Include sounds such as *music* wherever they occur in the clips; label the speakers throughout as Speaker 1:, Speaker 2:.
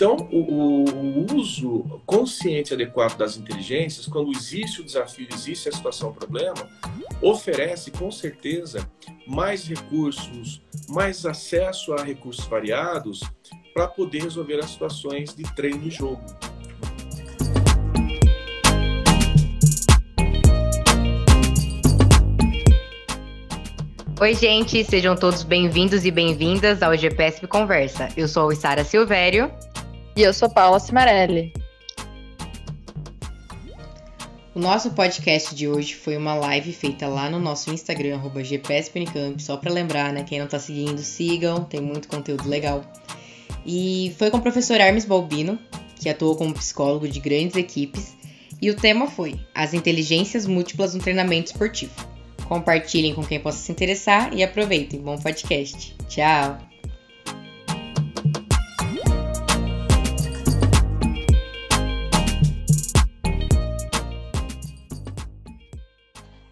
Speaker 1: Então, o, o, uso consciente e adequado das inteligências, quando existe o desafio, existe a situação, o problema, oferece com certeza mais recursos, mais acesso a recursos variados para poder resolver as situações de treino e jogo.
Speaker 2: Oi, gente, sejam todos bem-vindos e bem-vindas ao GPSP Conversa. Eu sou a Sara Silvério.
Speaker 3: E eu sou Paula Cimarelli.
Speaker 2: O nosso podcast de hoje foi uma live feita lá no nosso Instagram, arroba GPSPunicamp, só para lembrar, né? Quem não tá seguindo, sigam, tem muito conteúdo legal. E foi com o professor Hermes Balbino, que atuou como psicólogo de grandes equipes, e o tema foi As inteligências múltiplas no treinamento esportivo. Compartilhem com quem possa se interessar e aproveitem. Bom podcast. Tchau!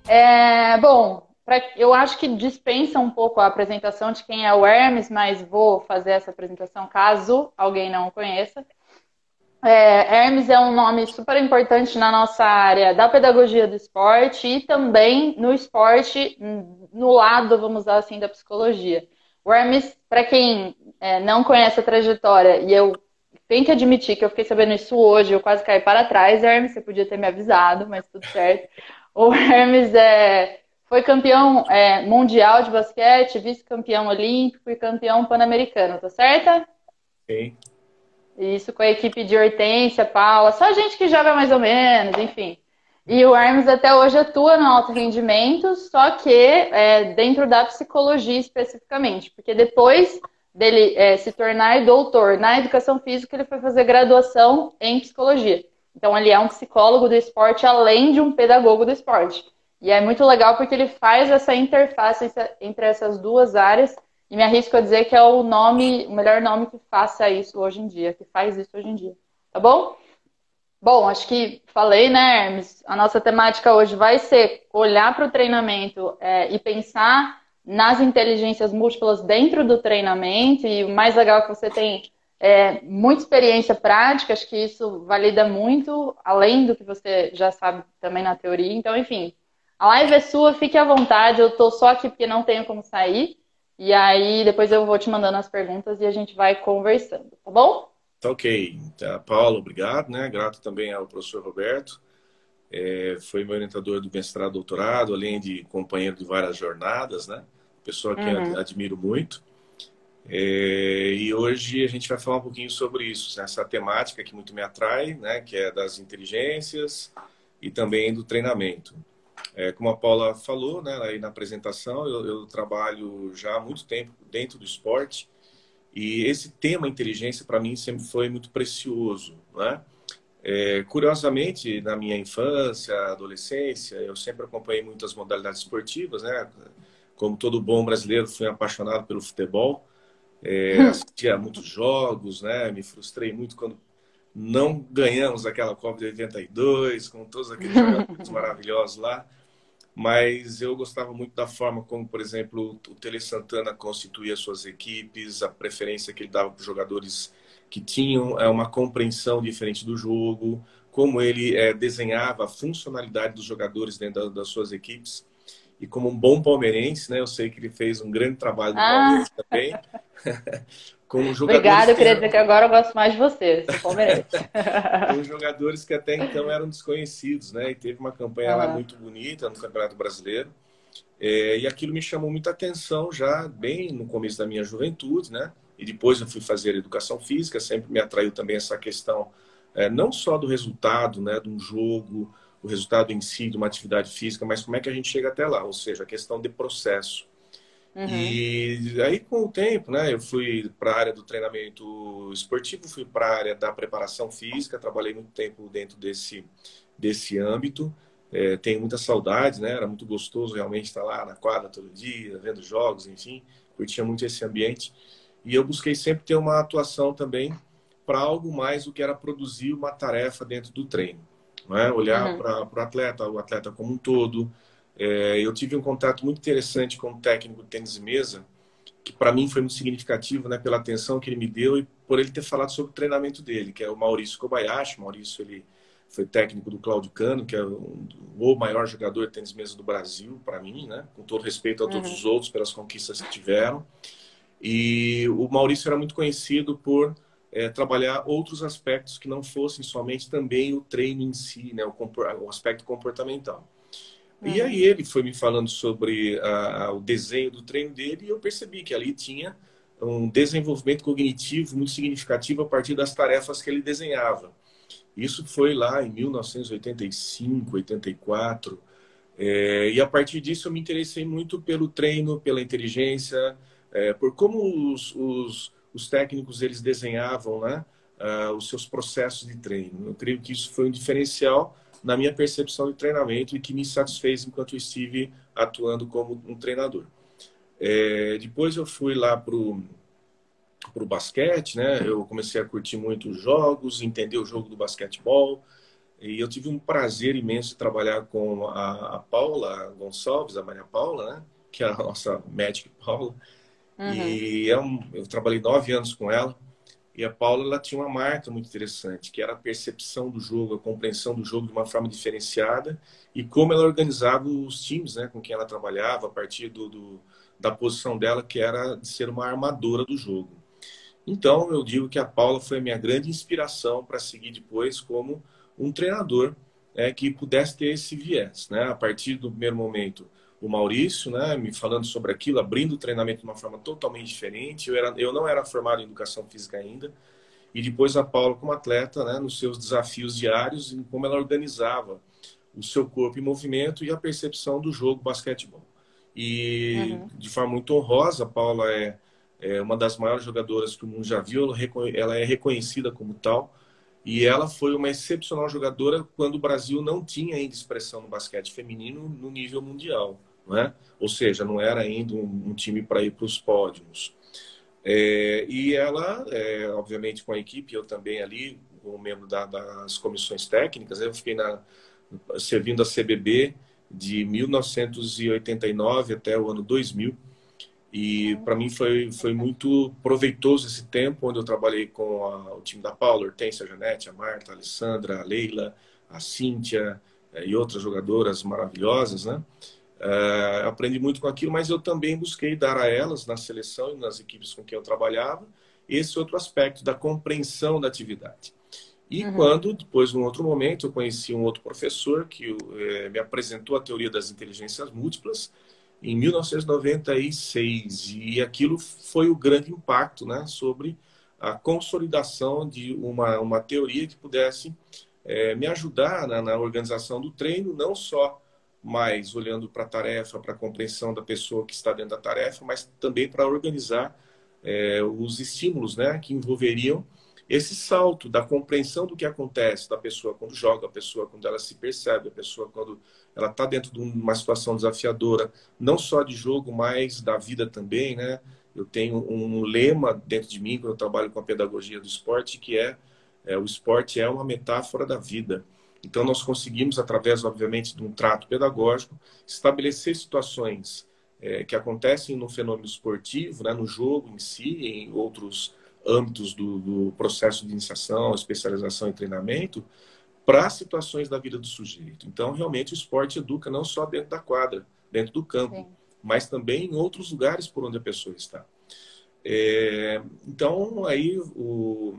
Speaker 3: É, bom, pra, eu acho que dispensa um pouco a apresentação de quem é o Hermes, mas vou fazer essa apresentação caso alguém não o conheça. É, Hermes é um nome super importante na nossa área da pedagogia do esporte e também no esporte, no lado, vamos usar assim, da psicologia. O Hermes, para quem é, não conhece a trajetória, e eu tenho que admitir que eu fiquei sabendo isso hoje, eu quase caí para trás, Hermes, você podia ter me avisado, mas tudo certo. O Hermes é, foi campeão é, mundial de basquete, vice-campeão olímpico e campeão pan-americano, tá certo?
Speaker 1: Sim.
Speaker 3: Isso com a equipe de Hortência, Paula, só gente que joga mais ou menos, enfim. E o Hermes até hoje atua no alto rendimento, só que é, dentro da psicologia especificamente, porque depois dele é, se tornar doutor na educação física, ele foi fazer graduação em psicologia. Então ele é um psicólogo do esporte além de um pedagogo do esporte. E é muito legal porque ele faz essa interface entre essas duas áreas e me arrisco a dizer que é o nome, o melhor nome que faça isso hoje em dia, que faz isso hoje em dia. Tá bom? Bom, acho que falei, né, Hermes? A nossa temática hoje vai ser olhar para o treinamento é, e pensar nas inteligências múltiplas dentro do treinamento. E o mais legal que você tem é, muita experiência prática, acho que isso valida muito, além do que você já sabe também na teoria. Então, enfim, a live é sua, fique à vontade. Eu estou só aqui porque não tenho como sair. E aí depois eu vou te mandando as perguntas e a gente vai conversando, tá bom?
Speaker 1: Tá ok. Tá, Paulo, obrigado, né? Grato também ao professor Roberto. É, foi meu orientador do mestrado doutorado, além de companheiro de várias jornadas, né? Pessoa que uhum. admiro muito. É, e hoje a gente vai falar um pouquinho sobre isso, essa temática que muito me atrai, né? Que é das inteligências e também do treinamento. É, como a Paula falou né, aí na apresentação, eu, eu, trabalho já há muito tempo dentro do esporte e esse tema inteligência para mim sempre foi muito precioso. Né? É, curiosamente, na minha infância, adolescência, eu sempre acompanhei muitas modalidades esportivas. Né? Como todo bom brasileiro, fui apaixonado pelo futebol. É, *laughs* assistia muitos jogos, né? me frustrei muito quando não ganhamos aquela Copa de 82, com todos aqueles *laughs* jogadores maravilhosos lá mas eu gostava muito da forma como, por exemplo, o Tele Santana constituía suas equipes, a preferência que ele dava para os jogadores que tinham é, uma compreensão diferente do jogo, como ele é, desenhava a funcionalidade dos jogadores dentro das suas equipes. E como um bom palmeirense, né, eu sei que ele fez um grande trabalho no ah. Palmeiras também. *laughs*
Speaker 3: com jogadores Obrigada, eu queria dizer que agora eu gosto mais de você, palmeirense. *laughs*
Speaker 1: com jogadores que até então eram desconhecidos, né? E teve uma campanha lá muito bonita no Campeonato Brasileiro. É, e aquilo me chamou muita atenção já bem no começo da minha juventude, né? E depois eu fui fazer educação física, sempre me atraiu também essa questão, é, não só do resultado, né, de um jogo, o resultado em si de uma atividade física, mas como é que a gente chega até lá, ou seja, a questão de processo. Uhum. E aí, com o tempo, né, eu fui para a área do treinamento esportivo, fui para a área da preparação física, trabalhei muito tempo dentro desse, desse âmbito. É, tenho muita saudade, né? Era muito gostoso realmente estar lá na quadra todo dia, vendo jogos, enfim, curtia muito esse ambiente. E eu busquei sempre ter uma atuação também para algo mais do que era produzir uma tarefa dentro do treino. Né? Olhar uhum. para o atleta, o atleta como um todo, é, eu tive um contato muito interessante com um técnico de tênis de mesa, que para mim foi muito significativo, né, pela atenção que ele me deu e por ele ter falado sobre o treinamento dele, que é o Maurício Kobayashi. O Maurício ele foi técnico do Claudio Cano, que é um, o maior jogador de tênis mesa do Brasil, para mim, né? com todo respeito a todos uhum. os outros pelas conquistas que tiveram. E o Maurício era muito conhecido por é, trabalhar outros aspectos que não fossem somente também o treino em si, né? o, o aspecto comportamental. Uhum. E aí ele foi me falando sobre a, a, o desenho do treino dele e eu percebi que ali tinha um desenvolvimento cognitivo muito significativo a partir das tarefas que ele desenhava. Isso foi lá em 1985, 84. É, e a partir disso eu me interessei muito pelo treino, pela inteligência, é, por como os, os, os, técnicos eles desenhavam né, uh, os seus processos de treino. Eu creio que isso foi um diferencial na minha percepção de treinamento e que me satisfez enquanto estive atuando como um treinador. É, depois eu fui lá para o basquete, né? Eu comecei a curtir muito os jogos, entender o jogo do basquetebol. E eu tive um prazer imenso de trabalhar com a, a Paula Gonçalves, a Maria Paula, né? Que é a nossa Magic Paula. Uhum. E é um, eu trabalhei nove anos com ela. E a Paula ela tinha uma marca muito interessante, que era a percepção do jogo, a compreensão do jogo de uma forma diferenciada e como ela organizava os times né, com quem ela trabalhava a partir do, do, da posição dela, que era de ser uma armadora do jogo. Então, eu digo que a Paula foi a minha grande inspiração para seguir depois como um treinador é, que pudesse ter esse viés. Né? A partir do primeiro momento, o Maurício, né, me falando sobre aquilo, abrindo o treinamento de uma forma totalmente diferente. Eu, era, eu não era formado em educação física ainda. E depois a Paula como atleta, né, nos seus desafios diários, em como ela organizava o seu corpo em movimento e a percepção do jogo basquetebol. E uhum. de forma muito honrosa, a Paula é, é, uma das maiores jogadoras que o mundo já viu, ela é reconhecida como tal. E ela foi uma excepcional jogadora quando o Brasil não tinha ainda expressão no basquete feminino no nível mundial né? ou seja, não era ainda um, um time para ir para os pódios. É, e ela, é, obviamente, com a equipe, eu também ali, como membro da, das comissões técnicas, eu fiquei na, servindo a CBB de 1989 até o ano 2000. E para mim foi, foi muito proveitoso esse tempo, onde eu trabalhei com a, o time da Paula, Hortência, a Janete, a Marta, a Alessandra, a Leila, a Cíntia é, e outras jogadoras maravilhosas, né? Uh, aprendi muito com aquilo, mas eu também busquei dar a elas, na seleção e nas equipes com quem eu trabalhava, esse outro aspecto da compreensão da atividade. E uhum. quando, depois, num outro momento, eu conheci um outro professor que eh, me apresentou a teoria das inteligências múltiplas em 1996. E aquilo foi o grande impacto né, sobre a consolidação de uma, uma teoria que pudesse eh, me ajudar na, na organização do treino, não só mais olhando para a tarefa, para a compreensão da pessoa que está dentro da tarefa, mas também para organizar é, os estímulos né, que envolveriam esse salto da compreensão do que acontece da pessoa quando joga, a pessoa quando ela se percebe, a pessoa quando ela está dentro de uma situação desafiadora, não só de jogo, mas da vida também, né? Eu tenho um lema dentro de mim quando eu trabalho com a pedagogia do esporte que é, é o esporte é uma metáfora da vida. Então, nós conseguimos, através, obviamente, de um trato pedagógico, estabelecer situações é, que acontecem no fenômeno esportivo, né, no jogo em si, em outros âmbitos do, do processo de iniciação, especialização e treinamento, para situações da vida do sujeito. Então, realmente, o esporte educa não só dentro da quadra, dentro do campo, Sim. mas também em outros lugares por onde a pessoa está. É, então, aí o,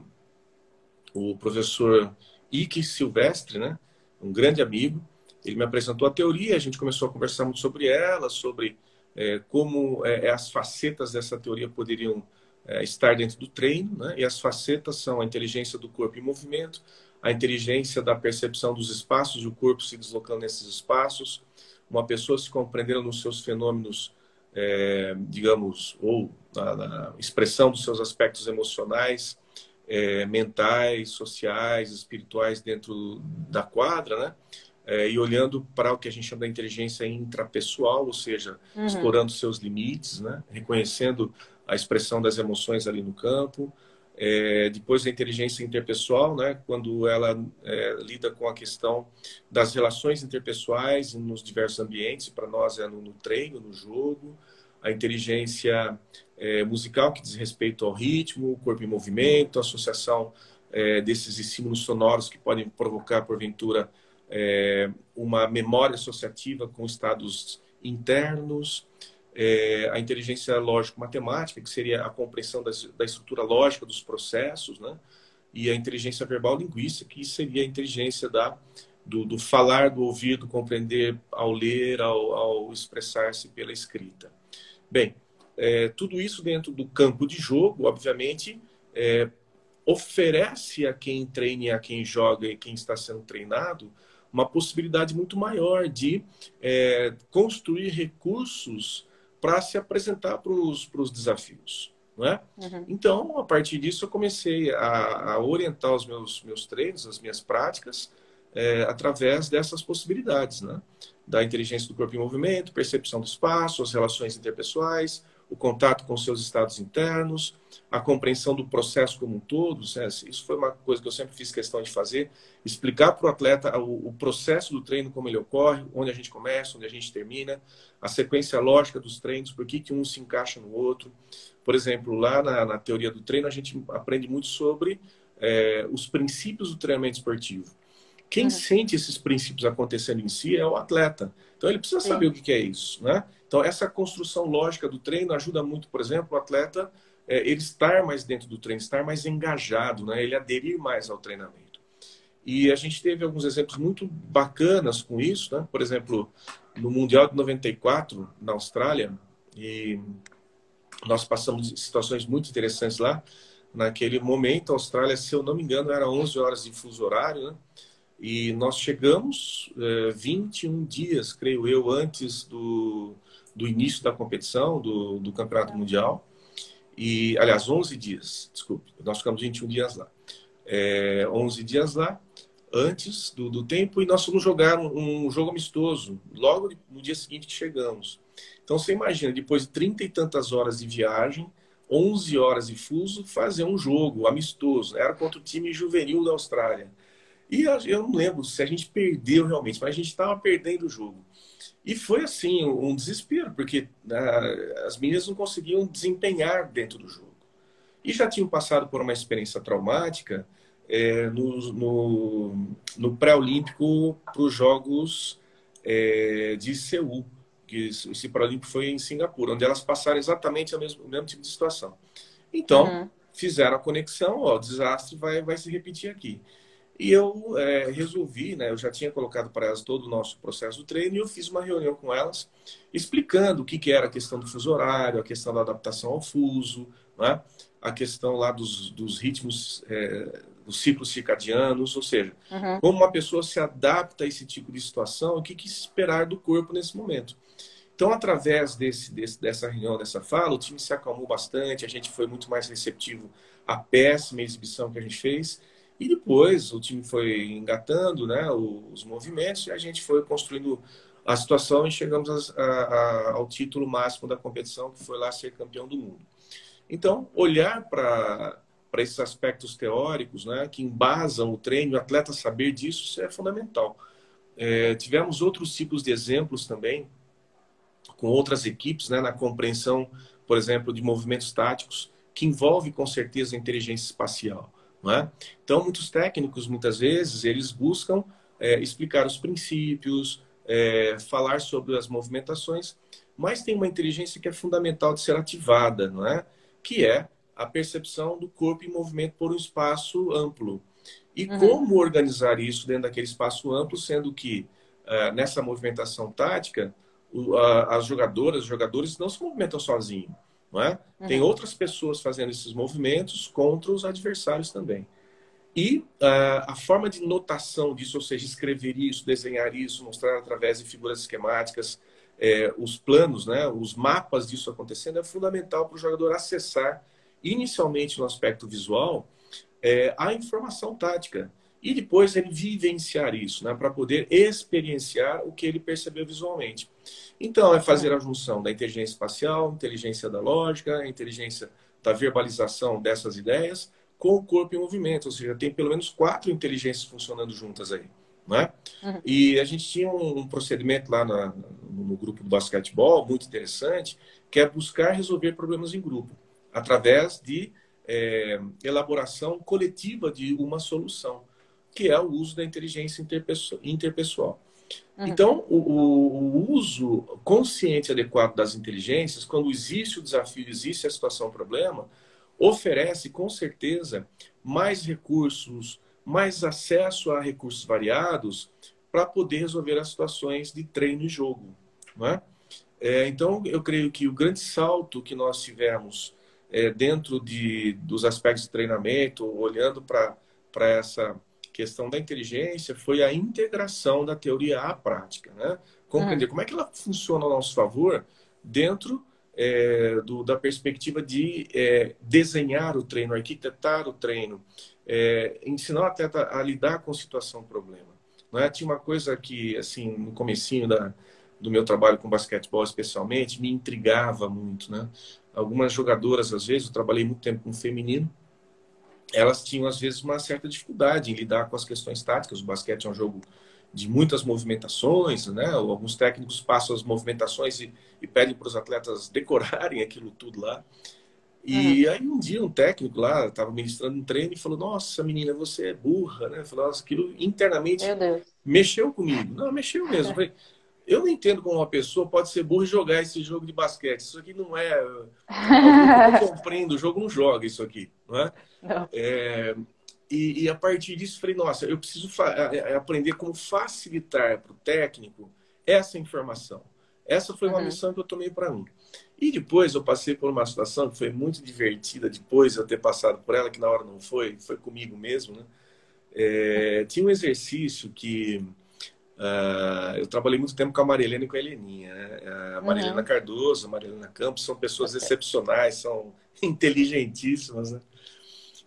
Speaker 1: o professor Ike Silvestre, né? um grande amigo. Ele me apresentou a teoria, a gente começou a conversar muito sobre ela, sobre é, como é, é, as facetas dessa teoria poderiam é, estar dentro do treino. Né? E as facetas são a inteligência do corpo em movimento, a inteligência da percepção dos espaços, o corpo se deslocando nesses espaços, uma pessoa se compreendendo nos seus fenômenos, é, digamos, ou na, na expressão dos seus aspectos emocionais, é, mentais, sociais, espirituais dentro da quadra, né? É, e olhando para o que a gente chama da inteligência intrapessoal, ou seja, uhum. explorando seus limites, né? reconhecendo a expressão das emoções ali no campo. É, depois a inteligência interpessoal, né? quando ela é, lida com a questão das relações interpessoais nos diversos ambientes, para nós é no, no treino, no jogo, a inteligência é, musical, que diz respeito ao ritmo, corpo em movimento, associação é, desses estímulos sonoros que podem provocar, porventura, é, uma memória associativa com estados internos, é, a inteligência lógico-matemática, que seria a compreensão da, da, estrutura lógica dos processos, né? e a inteligência verbal-linguística, que seria a inteligência da, do, do, falar, do ouvir, do compreender ao ler, ao, ao expressar-se pela escrita. Bem, é, tudo isso dentro do campo de jogo, obviamente, é, oferece a quem treine, a quem joga e quem está sendo treinado, uma possibilidade muito maior de é, construir recursos para se apresentar para os desafios. Não é? Uhum. Então, a partir disso, eu comecei a, a, orientar os meus, meus treinos, as minhas práticas, é, através dessas possibilidades, né? da inteligência do corpo em movimento, percepção do espaço, as relações interpessoais, o contato com seus estados internos, a compreensão do processo como um todo. Né? Isso foi uma coisa que eu sempre fiz questão de fazer, explicar para o atleta o, processo do treino, como ele ocorre, onde a gente começa, onde a gente termina, a sequência lógica dos treinos, por que, que um se encaixa no outro. Por exemplo, lá na, na teoria do treino, a gente aprende muito sobre é, os princípios do treinamento esportivo. Quem uhum. sente esses princípios acontecendo em si é o atleta. Então ele precisa saber Sim. o que é isso, né? Então, essa construção lógica do treino ajuda muito, por exemplo, o atleta é, ele estar mais dentro do treino, estar mais engajado, né? ele aderir mais ao treinamento. E a gente teve alguns exemplos muito bacanas com isso, né? por exemplo, no Mundial de 94, na Austrália, e nós passamos situações muito interessantes lá. Naquele momento, a Austrália, se eu não me engano, era 11 horas de fuso horário, né? E nós chegamos é, 21 dias, creio eu, antes do, do início da competição, do, do Campeonato Mundial. E, aliás, 11 dias, desculpe, nós ficamos 21 dias lá. É, 11 dias lá, antes do, do tempo, e nós fomos jogar um, um, jogo amistoso, logo no dia seguinte que chegamos. Então, você imagina, depois de 30 e tantas horas de viagem, 11 horas de fuso, fazer um jogo amistoso. Era contra o time juvenil da Austrália. E eu não lembro se a gente perdeu realmente, mas a gente estava perdendo o jogo. E foi assim, um desespero, porque né, as meninas não conseguiam desempenhar dentro do jogo. E já tinham passado por uma experiência traumática é, no, no, no pré-olímpico para os Jogos é, de Seul, que esse pré-olímpico foi em Singapura, onde elas passaram exatamente o mesmo, o mesmo tipo de situação. Então, uhum. fizeram a conexão, ó, o desastre vai, vai se repetir aqui. E eu é, resolvi, né, eu já tinha colocado para elas todo o nosso processo do treino e eu fiz uma reunião com elas explicando o que, que era a questão do fuso horário, a questão da adaptação ao fuso, né, a questão lá dos, dos ritmos, é, dos ciclos circadianos, ou seja, uhum. como uma pessoa se adapta a esse tipo de situação, o que, que esperar do corpo nesse momento. Então, através desse, desse, dessa reunião, dessa fala, o time se acalmou bastante, a gente foi muito mais receptivo à péssima exibição que a gente fez e depois o time foi engatando né, os movimentos e a gente foi construindo a situação e chegamos a, a, ao título máximo da competição, que foi lá ser campeão do mundo. Então, olhar para esses aspectos teóricos né, que embasam o treino, o atleta saber disso, isso é fundamental. É, tivemos outros tipos de exemplos também, com outras equipes, né, na compreensão, por exemplo, de movimentos táticos, que envolve com certeza a inteligência espacial. É? Então, muitos técnicos, muitas vezes, eles buscam é, explicar os princípios, é, falar sobre as movimentações, mas tem uma inteligência que é fundamental de ser ativada, não é? que é a percepção do corpo em movimento por um espaço amplo. E uhum. como organizar isso dentro daquele espaço amplo, sendo que uh, nessa movimentação tática, uh, as jogadoras, os jogadores não se movimentam sozinhos. Não é? Uhum. Tem outras pessoas fazendo esses movimentos contra os adversários também. E uh, a forma de notação disso, ou seja, escrever isso, desenhar isso, mostrar através de figuras esquemáticas, é, os planos, né, os mapas disso acontecendo, é fundamental para o jogador acessar, inicialmente no aspecto visual, é, a informação tática. E depois ele vivenciar isso, né, para poder experienciar o que ele percebeu visualmente. Então, é fazer a junção da inteligência espacial, inteligência da lógica, inteligência da verbalização dessas ideias com o corpo em movimento. Ou seja, tem pelo menos quatro inteligências funcionando juntas aí. né? Uhum. E a gente tinha um, procedimento lá na, no grupo do basquetebol muito interessante, que é buscar resolver problemas em grupo, através de é, elaboração coletiva de uma solução, que é o uso da inteligência interpessoal. Uhum. Então, o, o, uso consciente e adequado das inteligências, quando existe o desafio, existe a situação, o problema, oferece com certeza mais recursos, mais acesso a recursos variados para poder resolver as situações de treino e jogo. Não é? É, então, eu creio que o grande salto que nós tivemos é, dentro de, dos aspectos de treinamento, olhando para essa questão da inteligência, foi a integração da teoria à prática. Né? Compreender uhum. como é que ela funciona a nosso favor dentro é, do, da perspectiva de é, desenhar o treino, arquitetar o treino, é, ensinar o atleta a lidar com situação problema. Né? Tinha uma coisa que, assim, no comecinho da, do meu trabalho com basquetebol especialmente, me intrigava muito, né? Algumas jogadoras, às vezes, eu trabalhei muito tempo com feminino, elas tinham, às vezes, uma certa dificuldade em lidar com as questões táticas. O basquete é um jogo de muitas movimentações, né? Alguns técnicos passam as movimentações e, e pedem para os atletas *laughs* decorarem aquilo tudo lá. E uhum. aí um dia um técnico lá estava ministrando um treino e falou: Nossa, menina, você é burra, né? Falou, Nossa, aquilo internamente mexeu comigo. Não, mexeu mesmo. *laughs* Falei, eu não entendo como uma pessoa pode ser burra e jogar esse jogo de basquete. Isso aqui não é. Eu não *laughs* compreendo, o jogo não joga isso aqui, não é? Não. é e, e, a partir disso, falei: Nossa, eu preciso aprender como facilitar para o técnico essa informação. Essa foi uma uhum. missão que eu tomei para mim. E depois eu passei por uma situação que foi muito divertida, depois de eu ter passado por ela, que na hora não foi, foi comigo mesmo, né? É, tinha um exercício que uh, eu trabalhei muito tempo com a Marilena e com a Heleninha. Né? A Marilena uhum. Cardoso, a Marilena Campos são pessoas excepcionais, são *laughs* inteligentíssimas, né?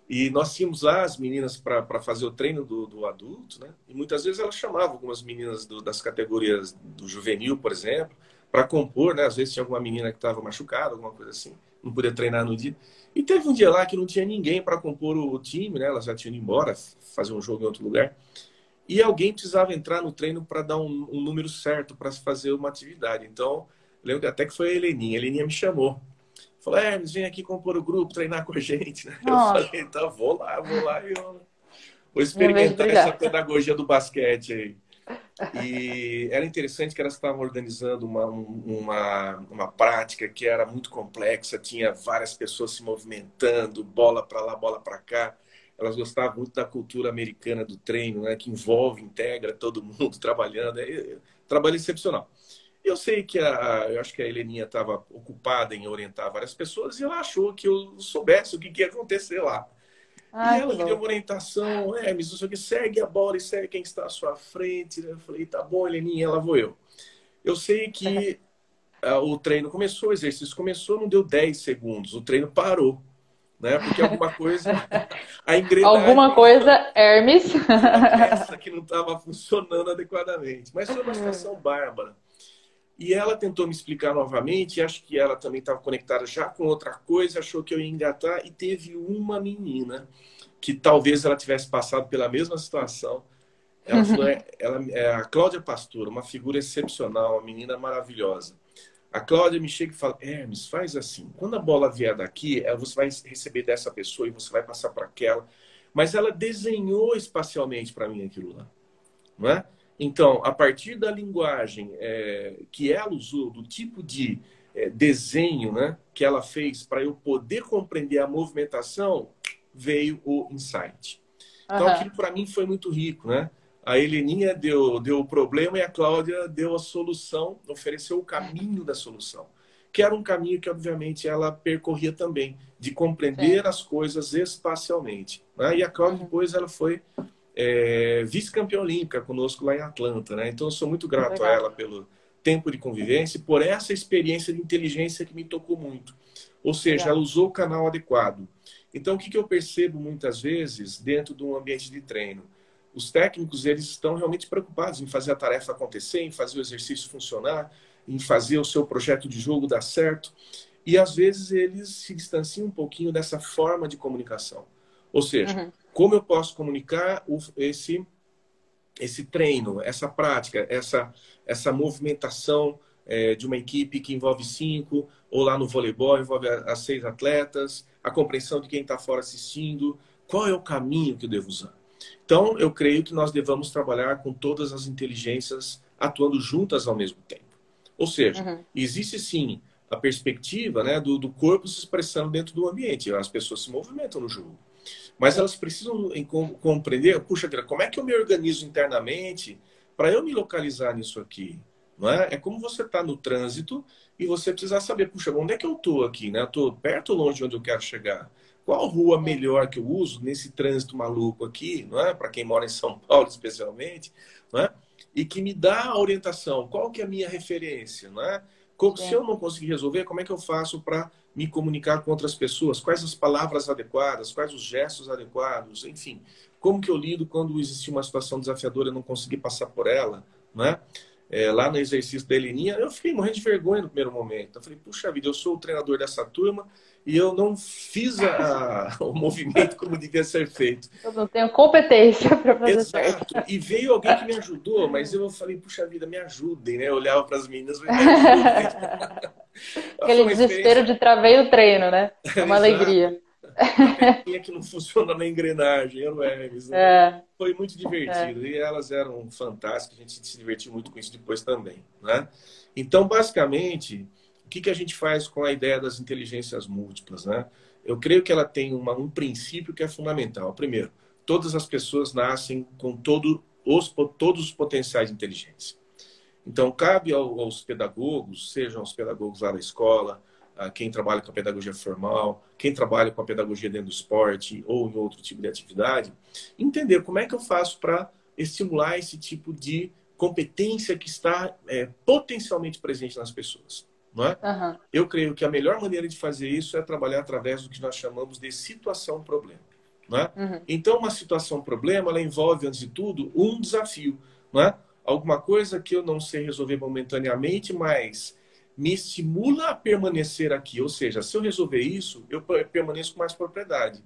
Speaker 1: E nós tínhamos lá as meninas para fazer o treino do, do, adulto, né? E muitas vezes elas chamavam algumas meninas do, das categorias do juvenil, por exemplo, para compor, né? Às vezes tinha alguma menina que estava machucada, alguma coisa assim, não podia treinar no dia. E teve um dia lá que não tinha ninguém para compor o time, né? Elas já tinham ido embora, fazer um jogo em outro lugar. E alguém precisava entrar no treino para dar um, um, número certo para fazer uma atividade. Então, lembro até que foi a Heleninha. A Heleninha me chamou. Falou, Hermes, vem aqui compor o grupo, treinar com a gente. Né? *laughs* Eu falei, então vou lá, vou lá. Eu vou experimentar essa pedagogia do basquete aí. *laughs* E era interessante que elas estavam organizando uma, uma, uma prática que era muito complexa, tinha várias pessoas se movimentando, bola para lá, bola para cá. Elas gostavam muito da cultura americana do treino, né, que envolve, integra todo mundo *laughs* trabalhando. É, trabalho excepcional. Eu sei que a, eu acho que a Heleninha estava ocupada em orientar várias pessoas e ela achou que eu soubesse o que, que ia acontecer lá. Ai, e ela me deu uma orientação, é, mas não que, segue a bola e segue quem está à sua frente. Eu falei, tá bom, Heleninha, lá vou eu. Eu sei que *laughs* o treino começou, o exercício começou, não deu 10 segundos, o treino parou. Né? Porque alguma coisa. *laughs* A engrenagem.
Speaker 3: Alguma coisa, Hermes.
Speaker 1: Essa que não estava funcionando adequadamente. Mas foi uma situação bárbara. E ela tentou me explicar novamente, e acho que ela também estava conectada já com outra coisa, achou que eu ia engatar, e teve uma menina que talvez ela tivesse passado pela mesma situação. Ela, *laughs* falou, é, ela é a Cláudia Pastor, uma figura excepcional, uma menina maravilhosa. A Cláudia me chega e fala: Hermes, faz assim. Quando a bola vier daqui, você vai receber dessa pessoa e você vai passar para aquela. Mas ela desenhou espacialmente para mim aquilo lá. Não é? Então, a partir da linguagem é, que ela usou, do tipo de é, desenho né, que ela fez para eu poder compreender a movimentação, veio o insight. Então, uhum. aquilo para mim foi muito rico, né? A Heleninha deu, deu o problema e a Cláudia deu a solução, ofereceu o caminho da solução. Que era um caminho que, obviamente, ela percorria também, de compreender as coisas espacialmente. Né? E a Cláudia, uhum. depois, ela foi é, vice-campeã olímpica conosco lá em Atlanta, né? Então eu sou muito grato Legal. a ela pelo tempo de convivência e por essa experiência de inteligência que me tocou muito. Ou seja, ela usou o canal adequado. Então o que, que eu percebo muitas vezes dentro de um ambiente de treino? Os técnicos eles estão realmente preocupados em fazer a tarefa acontecer, em fazer o exercício funcionar, em fazer o seu projeto de jogo dar certo. E às vezes eles se distanciam um pouquinho dessa forma de comunicação. Ou seja, uhum como eu posso comunicar esse esse treino, essa prática, essa, essa movimentação é, de uma equipe que envolve cinco, ou lá no voleibol envolve as seis atletas, a compreensão de quem está fora assistindo, qual é o caminho que eu devo usar. Então, eu creio que nós devamos trabalhar com todas as inteligências atuando juntas ao mesmo tempo. Ou seja, uhum. existe sim a perspectiva né, do, do, corpo se expressando dentro do ambiente. As pessoas se movimentam no jogo. Mas elas precisam compreender, puxa, como é que eu me organizo internamente para eu me localizar nisso aqui? Não é? é como você está no trânsito e você precisa saber, puxa, onde é que eu estou aqui? Né? Estou perto ou longe de onde eu quero chegar? Qual rua melhor que eu uso nesse trânsito maluco aqui, não é? Para quem mora em São Paulo, *laughs* especialmente, não é? E que me dá a orientação, qual que é a minha referência, não é? Se eu não conseguir resolver, como é que eu faço para me comunicar com outras pessoas? Quais as palavras adequadas? Quais os gestos adequados? Enfim, como que eu lido quando existe uma situação desafiadora e eu não conseguir passar por ela, né? é, lá no exercício da Heleninha, eu fiquei morrendo de vergonha no primeiro momento. Eu falei, puxa vida, eu sou o treinador dessa turma e eu não fiz a, *laughs* o movimento como devia ser feito.
Speaker 3: Eu não tenho competência para fazer Exato.
Speaker 1: certo. E veio alguém que me ajudou, mas eu falei, puxa vida, me ajudem, né? Eu olhava para as meninas e *laughs*
Speaker 3: Aquele desespero de travei o treino, né? É uma alegria
Speaker 1: é que não funciona na engrenagem, era o Hermes. Né? É. Foi muito divertido. É. E elas eram fantásticas, a gente se divertiu muito com isso depois também. Né? Então, basicamente, que, que a gente faz com a ideia das inteligências múltiplas? Né? Eu creio que ela tem uma, um princípio que é fundamental. Primeiro, todas as pessoas nascem com todo os, todos os potenciais de inteligência. Então, cabe aos pedagogos, sejam os pedagogos lá da escola, quem trabalha com a pedagogia formal, quem trabalha com a pedagogia dentro do esporte ou em outro tipo de atividade, entender como é que eu faço para estimular esse tipo de competência que está é, potencialmente presente nas pessoas. Não é? Uhum. Eu creio que a melhor maneira de fazer isso é trabalhar através do que nós chamamos de situação-problema. É? Uhum. Então, uma situação-problema ela envolve, antes de tudo, um desafio. É? Alguma coisa que eu não sei resolver momentaneamente, mas me estimula a permanecer aqui. Ou seja, se eu resolver isso, eu permaneço com mais propriedade.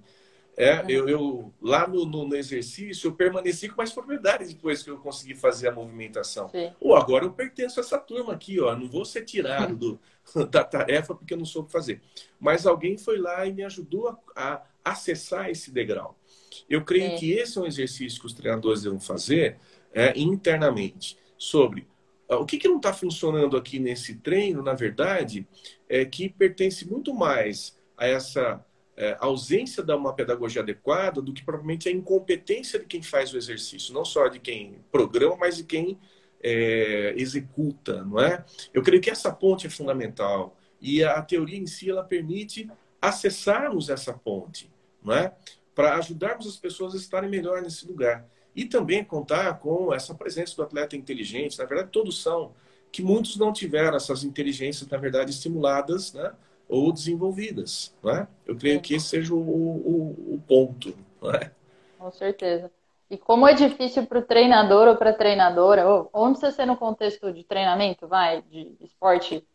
Speaker 1: É, eu, eu, lá no, no, no, exercício, eu permaneci com mais propriedade depois que eu consegui fazer a movimentação. Ou agora eu pertenço a essa turma aqui, ó, não vou ser tirado do, *laughs* da tarefa porque eu não soube fazer. Mas alguém foi lá e me ajudou a, a acessar esse degrau. Eu creio Sim. que esse é um exercício que os treinadores devem fazer é, internamente sobre o que, que não está funcionando aqui nesse treino, na verdade, é que pertence muito mais a essa é, ausência de uma pedagogia adequada do que provavelmente a incompetência de quem faz o exercício, não só de quem programa, mas de quem é, executa, não é? Eu creio que essa ponte é fundamental e a teoria em si ela permite acessarmos essa ponte, não é? Para ajudarmos as pessoas a estarem melhor nesse lugar. E também contar com essa presença do atleta inteligente, na verdade todos são, que muitos não tiveram essas inteligências, na verdade, estimuladas né, ou desenvolvidas. Né? Eu creio que esse seja o, o, o ponto. Né?
Speaker 3: Com certeza. E como é difícil para o treinador ou para a treinadora, ou, não precisa ser no contexto de treinamento, vai, de esporte,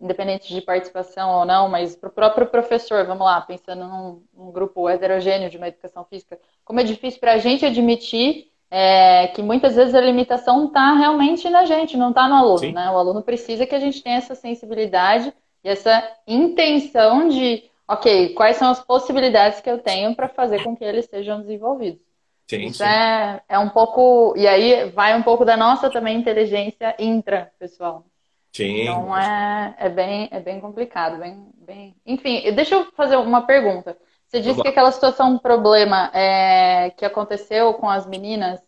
Speaker 3: independente de participação ou não, mas para o próprio professor, vamos lá, pensando num, num, grupo heterogêneo de uma educação física, como é difícil para a gente admitir é, que muitas vezes a limitação está realmente na gente, não está no aluno. Né? O aluno precisa que a gente tenha essa sensibilidade e essa intenção de, ok, quais são as possibilidades que eu tenho para fazer com que eles sejam desenvolvidos. Sim, Isso sim. É, é um pouco. E aí vai um pouco da nossa também inteligência intra, pessoal. Sim. Então é, é, bem, é bem complicado. Bem, bem... Enfim, deixa eu fazer uma pergunta. Você disse que aquela situação, um problema é, que aconteceu com as meninas,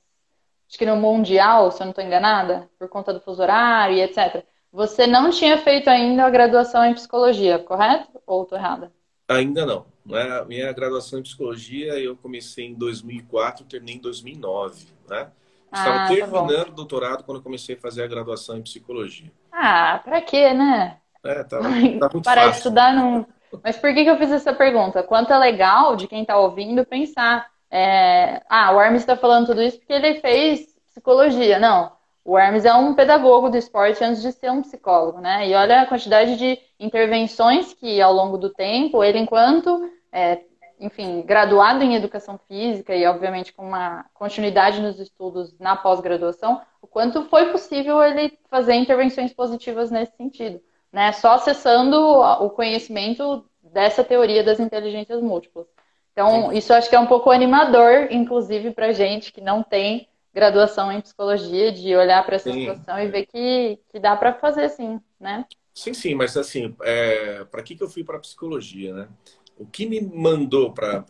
Speaker 3: acho que no Mundial, se eu não estou enganada, por conta do fuso horário e etc. Você não tinha feito ainda a graduação em psicologia, correto? Ou estou errada?
Speaker 1: Ainda não. Né? Minha graduação em psicologia eu comecei em 2004, terminei em 2009. Né? Estava ah, tá terminando tá o doutorado quando comecei a fazer a graduação em psicologia.
Speaker 3: Ah, pra quê, né?
Speaker 1: É, tá, tá muito
Speaker 3: Para
Speaker 1: fácil.
Speaker 3: estudar não. Mas por que, que eu fiz essa pergunta? Quanto é legal de quem está ouvindo pensar. É... Ah, o Hermes está falando tudo isso porque ele fez psicologia. Não. O Hermes é um pedagogo do esporte antes de ser um psicólogo, né? E olha a quantidade de intervenções que, ao longo do tempo, ele, enquanto é, enfim, graduado em educação física e, obviamente, com uma continuidade nos estudos na pós-graduação, o quanto foi possível ele fazer intervenções positivas nesse sentido, né? Só acessando o conhecimento dessa teoria das inteligências múltiplas. Então, isso acho que é um pouco animador, inclusive, para gente que não tem graduação em psicologia, de olhar para essa sim. situação e ver que, que dá para fazer sim, né?
Speaker 1: Sim, sim, mas assim, é, para que, que eu fui para psicologia, né? O que me mandou para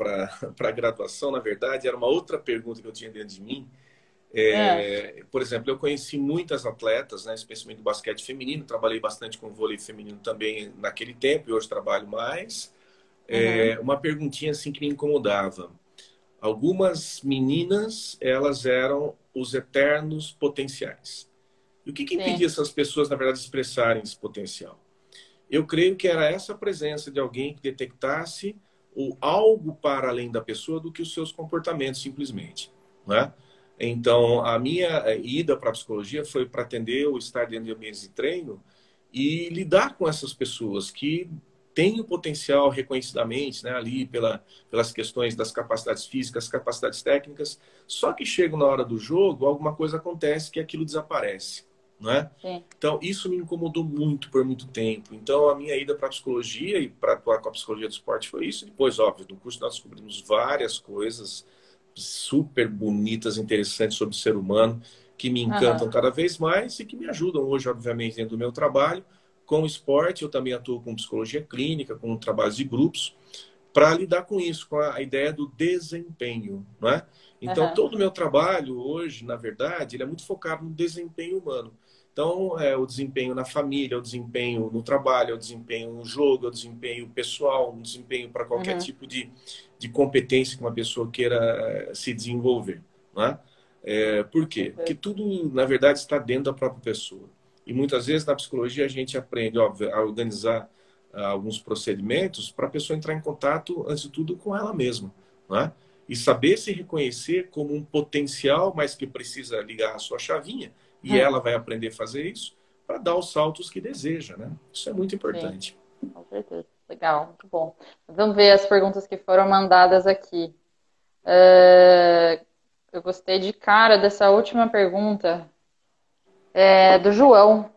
Speaker 1: a *laughs* graduação, na verdade, era uma outra pergunta que eu tinha dentro de mim. É, é. Por exemplo, eu conheci muitas atletas, né, especialmente do basquete feminino, trabalhei bastante com vôlei feminino também naquele tempo e hoje trabalho mais. É, uhum. Uma perguntinha assim que me incomodava. Algumas meninas, elas eram os eternos potenciais. E o que, que impedia essas pessoas, na verdade, de expressarem esse potencial? Eu creio que era essa presença de alguém que detectasse o algo para além da pessoa do que os seus comportamentos, simplesmente. Né? Então, a minha eh, ida para a psicologia foi para atender o estar dentro de ambientes de treino e lidar com essas pessoas que têm o potencial reconhecidamente né, ali pela, pelas questões das capacidades físicas, capacidades técnicas, só que chega na hora do jogo, alguma coisa acontece que aquilo desaparece não é? Então, isso me incomodou muito por muito tempo. Então, a minha ida para a psicologia e para atuar com a psicologia do esporte foi isso. Depois, óbvio, no curso nós descobrimos várias coisas super bonitas, interessantes sobre o ser humano, que me encantam uhum. cada vez mais e que me ajudam hoje, obviamente, dentro do meu trabalho. Com o esporte, eu também atuo com psicologia clínica, com trabalhos de grupos, para lidar com isso, com a ideia do desempenho, não é? Então, uhum. todo o meu trabalho hoje, na verdade, ele é muito focado no desempenho humano. Então, é o desempenho na família, o desempenho no trabalho, o desempenho no jogo, o desempenho pessoal, o desempenho para qualquer uhum. tipo de, de competência que uma pessoa queira eh, se desenvolver. Né? É, por quê? Porque tudo, na verdade, está dentro da própria pessoa. E muitas vezes na psicologia a gente aprende, óbvio, a organizar uh, alguns procedimentos para a pessoa entrar em contato, antes de tudo, com ela mesma. Né? E saber se reconhecer como um potencial, mas que precisa ligar a sua chavinha e hum. ela vai aprender a fazer isso para dar os saltos que deseja, né? Isso é muito importante.
Speaker 3: Sim, com certeza. Legal, muito bom. Vamos ver as perguntas que foram mandadas aqui. Uh, eu gostei de cara dessa última pergunta é, do João.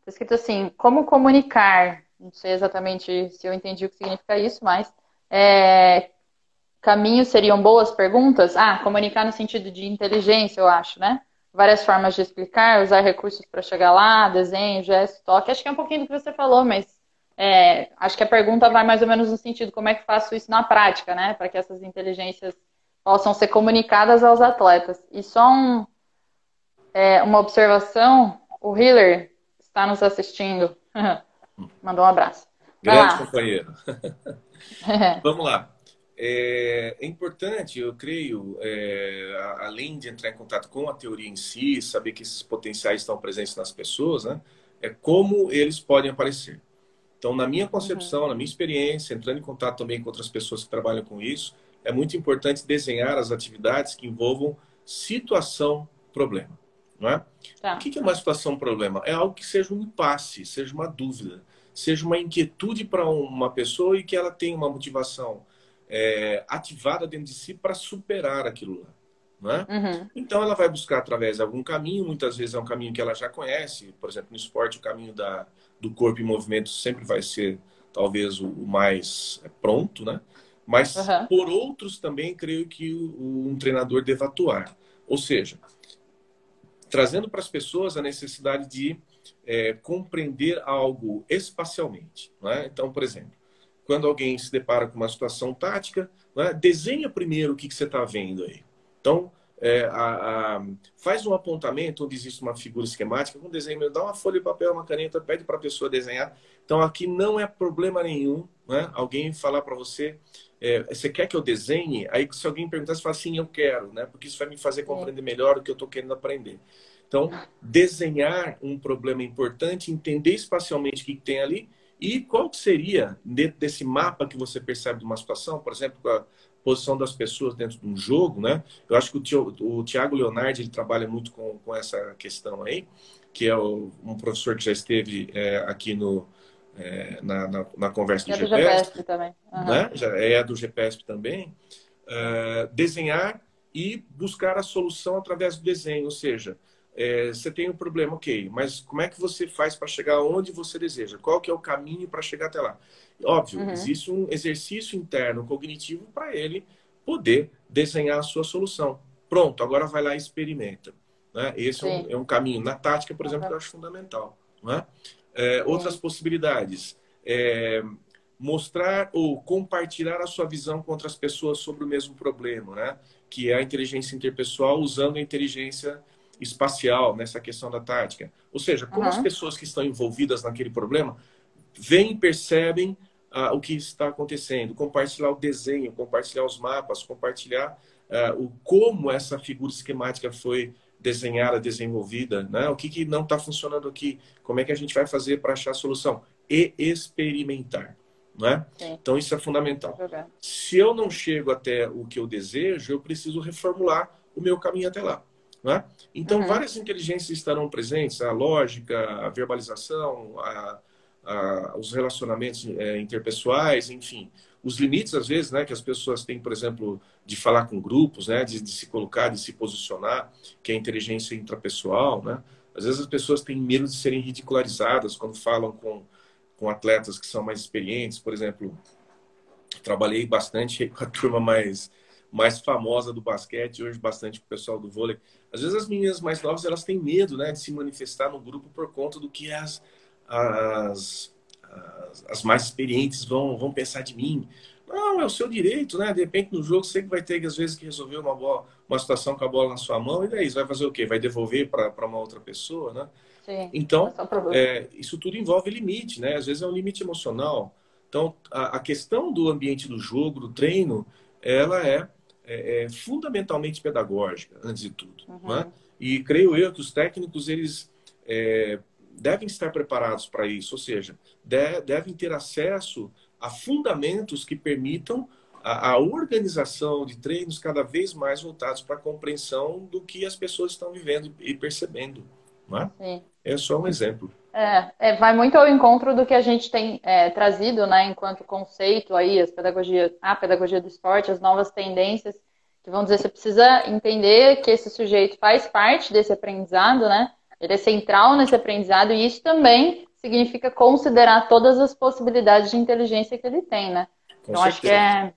Speaker 3: Está escrito assim: como comunicar? Não sei exatamente se eu entendi o que significa isso, mas é, caminhos seriam boas perguntas? Ah, comunicar no sentido de inteligência, eu acho, né? várias formas de explicar, usar recursos para chegar lá, desenho, gesto, toque. Acho que é um pouquinho do que você falou, mas é, acho que a pergunta vai mais ou menos no sentido como é que faço isso na prática, né? Para que essas inteligências possam ser comunicadas aos atletas. E só um, é, uma observação, o Hiller está nos assistindo. *laughs* Mandou um abraço.
Speaker 1: Grande companheiro. *laughs* Vamos lá. É, é, importante, eu creio, é, além de entrar em contato com a teoria em si, saber que esses potenciais estão presentes nas pessoas, né, é como eles podem aparecer. Então, na minha concepção, uhum. na minha experiência, entrando em contato também com outras pessoas que trabalham com isso, é muito importante desenhar as atividades que envolvam situação-problema. Não é? Tá. O que é uma situação-problema? É algo que seja um impasse, seja uma dúvida, seja uma inquietude para uma pessoa e que ela tenha uma motivação é, ativada dentro de si para superar aquilo lá. Né? Uhum. Então ela vai buscar através de algum caminho, muitas vezes é um caminho que ela já conhece, por exemplo, no esporte o caminho da, do corpo em movimento sempre vai ser talvez o, o mais é, pronto, né? Mas uhum. por outros também creio que o, um treinador deva atuar. Ou seja, trazendo para as pessoas a necessidade de é, compreender algo espacialmente. Né? Então, por exemplo, quando alguém se depara com uma situação tática, né, desenha primeiro o que, que você está vendo aí. Então, é, a, a, faz um apontamento onde existe uma figura esquemática, um desenho, dá uma folha de papel, uma caneta, pede para a pessoa desenhar. Então, aqui não é problema nenhum né, alguém falar para você, é, você quer que eu desenhe? Aí, se alguém perguntar, você fala assim, eu quero, né, porque isso vai me fazer compreender melhor o que eu estou querendo aprender. Então, desenhar um problema importante, entender espacialmente o que tem ali e qual seria, dentro desse mapa que você percebe de uma situação, por exemplo, a posição das pessoas dentro de um jogo, né? Eu acho que o, Tiago Leonardi ele trabalha muito com, com essa questão aí, que é o, um professor que já esteve é, aqui no, é, na, na, na, conversa do,
Speaker 3: é
Speaker 1: do
Speaker 3: GPSP também. Uhum.
Speaker 1: Né? Já é do GPSP também. Uh, desenhar e buscar a solução através do desenho, ou seja, é, você tem um problema, ok, mas como é que você faz para chegar onde você deseja? Qual que é o caminho para chegar até lá? Óbvio, uhum. existe um exercício interno cognitivo para ele poder desenhar a sua solução. Pronto, agora vai lá e experimenta. Né? Esse é um, é um, caminho. Na tática, por exemplo, uhum. eu acho fundamental. Né? É, outras possibilidades. É, mostrar ou compartilhar a sua visão com outras pessoas sobre o mesmo problema, né? que é a inteligência interpessoal usando a inteligência espacial nessa questão da tática. Ou seja, como uhum. as pessoas que estão envolvidas naquele problema veem e percebem ah, o que está acontecendo, compartilhar o desenho, compartilhar os mapas, compartilhar ah, o como essa figura esquemática foi desenhada, desenvolvida, né? O que, que não está funcionando aqui? Como é que a gente vai fazer para achar a solução? E experimentar, né? Então isso é fundamental. Se eu não chego até o que eu desejo, eu preciso reformular o meu caminho até lá. Né? Então, uhum. várias inteligências estarão presentes: a lógica, a verbalização, a, a, os relacionamentos é, interpessoais, enfim. Os limites, às vezes, né, que as pessoas têm, por exemplo, de falar com grupos, né, de, de se colocar, de se posicionar, que é a inteligência intrapessoal. Né? Às vezes as pessoas têm medo de serem ridicularizadas quando falam com, com atletas que são mais experientes. Por exemplo, trabalhei bastante com a *laughs* turma mais mais famosa do basquete, hoje bastante com o pessoal do vôlei. Às vezes as meninas mais novas elas têm medo né, de se manifestar no grupo por conta do que as, as, as, as, mais experientes vão, vão pensar de mim. Não, é o seu direito, né? De repente no jogo você vai ter às vezes que resolver uma, bola, uma situação com a bola na sua mão e daí você vai fazer o quê? Vai devolver para uma outra pessoa, né? Sim, então, é, isso tudo envolve limite, né? Às vezes é um limite emocional. Então, a, a questão do ambiente do jogo, do treino, ela é é, é fundamentalmente pedagógica, antes de tudo. Uhum. Né? E creio eu que os técnicos eles é, devem estar preparados para isso, ou seja, de, devem ter acesso a fundamentos que permitam a, a, organização de treinos cada vez mais voltados para a compreensão do que as pessoas estão vivendo e percebendo. Né? É só um exemplo.
Speaker 3: É, é, vai muito ao encontro do que a gente tem é, trazido, né, enquanto conceito aí, as pedagogias, a pedagogia do esporte, as novas tendências, que vão dizer, você precisa entender que esse sujeito faz parte desse aprendizado, né? Ele é central nesse aprendizado e isso também significa considerar todas as possibilidades de inteligência que ele tem, né? Com então certeza. acho que é,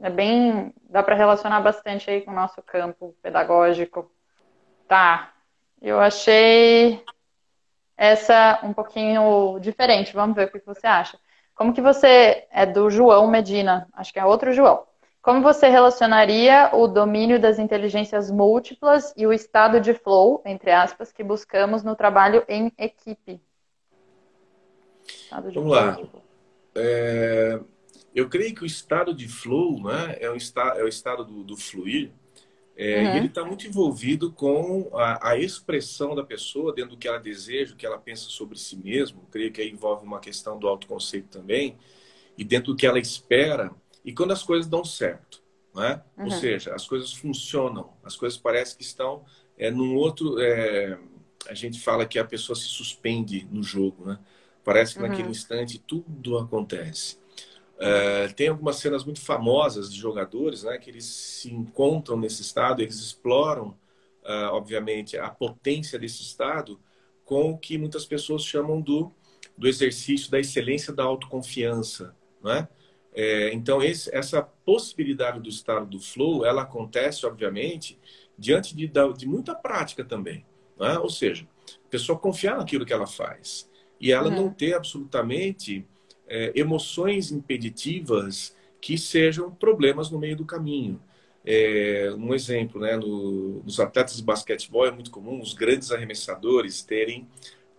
Speaker 3: é bem, dá para relacionar bastante aí com o nosso campo pedagógico. Tá. Eu achei essa um pouquinho diferente. Vamos ver o que você acha. Como que você é do João Medina? Acho que é outro João. Como você relacionaria o domínio das inteligências múltiplas e o estado de flow, entre aspas, que buscamos no trabalho em equipe?
Speaker 1: Vamos flow, lá. É, eu creio que o estado de flow né, é, um esta, é o estado do, do fluir, é, uhum. Ele está muito envolvido com a, a, expressão da pessoa dentro do que ela deseja, o que ela pensa sobre si mesmo. Creio que aí envolve uma questão do autoconceito também. E dentro do que ela espera. E quando as coisas dão certo. Né? Uhum. Ou seja, as coisas funcionam. As coisas parecem que estão é, num outro... É, a gente fala que a pessoa se suspende no jogo. Né? Parece que uhum. naquele instante tudo acontece. Uh, tem algumas cenas muito famosas de jogadores, né, que eles se encontram nesse estado, eles exploram, uh, obviamente, a potência desse estado com o que muitas pessoas chamam do, do exercício da excelência da autoconfiança, né? É, então, esse, essa possibilidade do estado do flow, ela acontece, obviamente, diante de, de muita prática também. Né? Ou seja, a pessoa confiar naquilo que ela faz e ela uhum. não ter absolutamente é, emoções impeditivas que sejam problemas no meio do caminho. É, um exemplo, né, no, nos atletas de basquetebol é muito comum os grandes arremessadores terem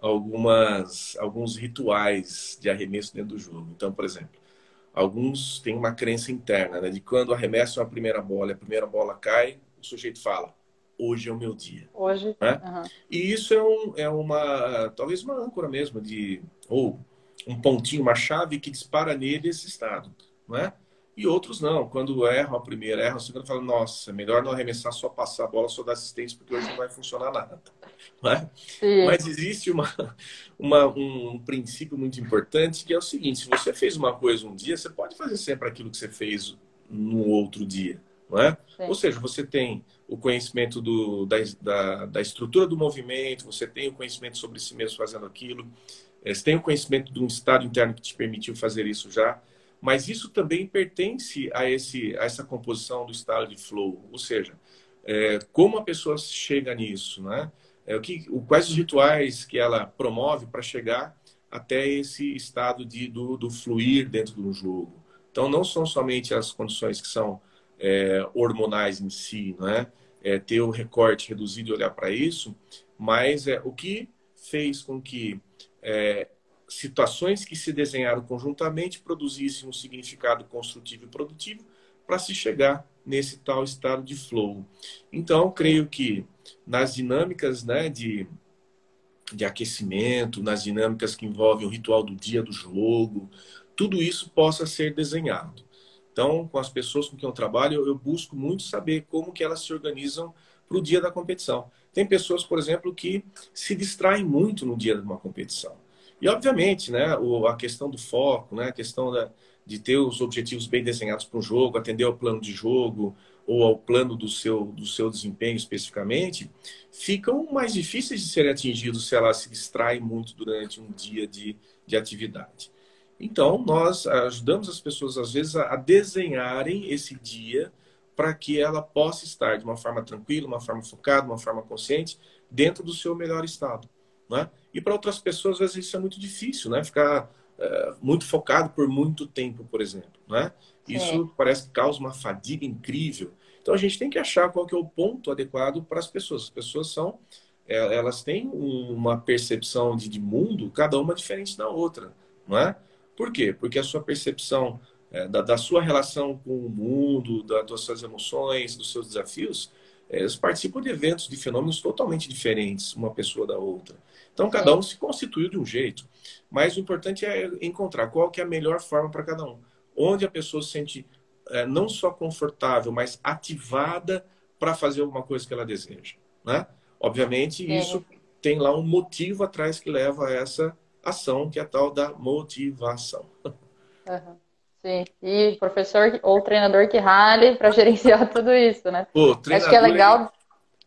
Speaker 1: algumas, alguns rituais de arremesso dentro do jogo. Então, por exemplo, alguns têm uma crença interna né, de quando arremessam a primeira bola e a primeira bola cai, o sujeito fala: hoje é o meu dia.
Speaker 3: Hoje.
Speaker 1: Né? Uhum. E isso é, um, é uma, talvez uma âncora mesmo de, ou um pontinho, uma chave que dispara nele esse estado, não é? E outros não. Quando erram a primeira, erram a segunda, falam, nossa, é melhor não arremessar, só passar a bola, só dar assistência, porque hoje não vai funcionar nada. *laughs* É? Mas existe uma, uma, um princípio muito importante que é o seguinte: se você fez uma coisa um dia, você pode fazer sempre aquilo que você fez no outro dia. É? Ou seja, você tem o conhecimento do, da, da, da, estrutura do movimento, você tem o conhecimento sobre si mesmo fazendo aquilo, eh, você tem o conhecimento de um estado interno que te permitiu fazer isso já, mas isso também pertence a, esse, a essa composição do estado de flow, ou seja, é, como a pessoa chega nisso, né? É, o que, o, quais os rituais que ela promove para chegar até esse estado de, do, do fluir dentro de um jogo. Então, não são somente as condições que são é, hormonais em si, não é? é? ter o recorte reduzido e olhar para isso, mas é o que fez com que é, situações que se desenharam conjuntamente produzissem um significado construtivo e produtivo para se chegar nesse tal estado de flow. Então, creio que nas dinâmicas né, de, de aquecimento, nas dinâmicas que envolvem o ritual do dia do jogo, tudo isso possa ser desenhado. Então, com as pessoas com quem eu trabalho, eu busco muito saber como que elas se organizam para o dia da competição. Tem pessoas, por exemplo, que se distraem muito no dia de uma competição. E, obviamente, né, a questão do foco, né, a questão da, de ter os objetivos bem desenhados para um jogo, atender ao plano de jogo ou ao plano do seu, do seu desempenho especificamente, ficam mais difíceis de serem atingidos se ela se distrai muito durante um dia de, de atividade. Então, nós ajudamos as pessoas, às vezes, a desenharem esse dia para que ela possa estar de uma forma tranquila, uma forma focada, uma forma consciente, dentro do seu melhor estado. Né? E para outras pessoas, às vezes, isso é muito difícil, né? ficar é, muito focado por muito tempo, por exemplo. Né? Isso é. parece que causa uma fadiga incrível. Então, a gente tem que achar qual que é o ponto adequado para as pessoas. As pessoas são, é, elas têm uma percepção de, de mundo, cada uma diferente da outra. Não é? Por quê? Porque a sua percepção é, da, da, sua relação com o mundo, da, das suas emoções, dos seus desafios, é, eles participam de eventos, de fenômenos totalmente diferentes, uma pessoa da outra. Então, cada um se constituiu de um jeito. Mas o importante é encontrar qual que é a melhor forma para cada um. Onde a pessoa se sente é, não só confortável, mas ativada para fazer alguma coisa que ela deseja. Né? Obviamente, isso tem lá um motivo atrás que leva a essa ação, que é a tal da motivação.
Speaker 3: Uhum. Sim, e professor ou treinador que rale para *laughs* gerenciar tudo isso, né?
Speaker 1: Pô, Acho que é legal.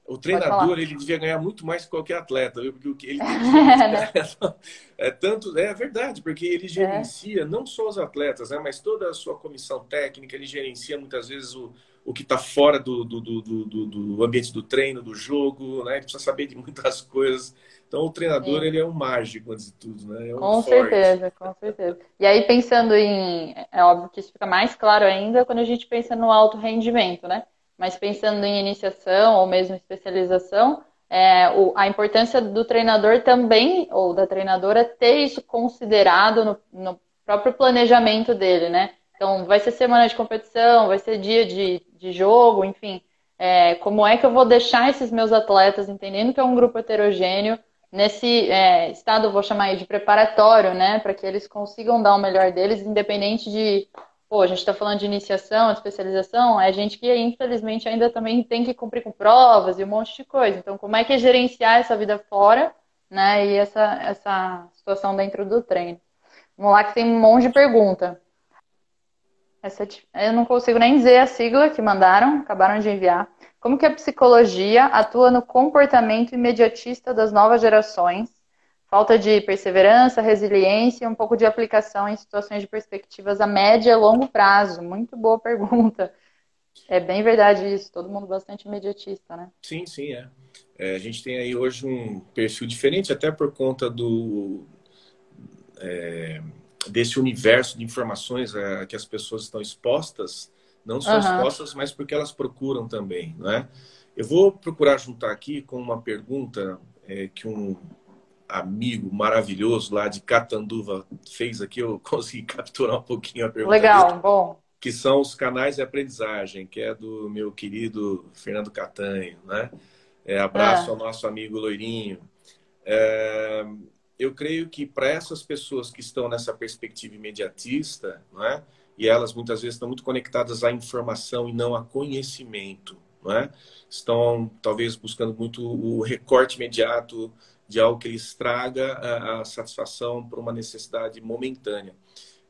Speaker 1: O treinador ele devia ganhar muito mais que qualquer atleta, viu? porque o que ele *laughs* é, *laughs* é tanto é verdade, porque ele gerencia é. não só os atletas, né, mas toda a sua comissão técnica, ele gerencia muitas vezes o, o que está fora do, do, do, do, do ambiente do treino, do jogo, né? Ele precisa saber de muitas *laughs* coisas. Então, o treinador, Sim. ele é um mágico, antes de tudo, né? É um
Speaker 3: com forte. certeza, com certeza. E aí, pensando em... É óbvio que isso fica mais claro ainda quando a gente pensa no alto rendimento, né? Mas pensando em iniciação ou mesmo especialização, é, o, a importância do treinador também, ou da treinadora, ter isso considerado no, no próprio planejamento dele, né? Então, vai ser semana de competição, vai ser dia de, de jogo, enfim. É, como é que eu vou deixar esses meus atletas entendendo que é um grupo heterogêneo, nesse é, estado, vou chamar de preparatório, né, para que eles consigam dar o melhor deles, independente de, pô, a gente está falando de iniciação, especialização, é gente que infelizmente ainda também tem que cumprir com provas e um monte de coisa. Então, como é que é gerenciar essa vida fora, né, e essa, essa situação dentro do treino? Vamos lá que tem um monte de pergunta. Essa, eu não consigo nem dizer a sigla que mandaram, acabaram de enviar. Como que a psicologia atua no comportamento imediatista das novas gerações? Falta de perseverança, resiliência e um pouco de aplicação em situações de perspectivas a médio e longo prazo. Muito boa *laughs* pergunta. É bem verdade isso, todo mundo bastante imediatista, né?
Speaker 1: Sim, sim, é. é a gente tem aí hoje um perfil diferente, até por conta do. É, desse universo de informações a, é, que as pessoas estão expostas não só uhum. expostas, mas porque elas procuram também, não é? Eu vou procurar juntar aqui com uma pergunta é, que um amigo maravilhoso lá de Catanduva fez aqui, eu *laughs* consegui capturar um pouquinho a pergunta.
Speaker 3: Legal, dele, bom.
Speaker 1: Que são os canais de aprendizagem, que é do meu querido Fernando Catanho, né? É, abraço é. ao nosso amigo Loirinho. É, eu creio que para essas pessoas que estão nessa perspectiva imediatista, não é? e elas muitas vezes estão muito conectadas à informação e não a conhecimento. Não é? Estão talvez buscando muito o recorte imediato de algo que lhes traga a, a satisfação por uma necessidade momentânea.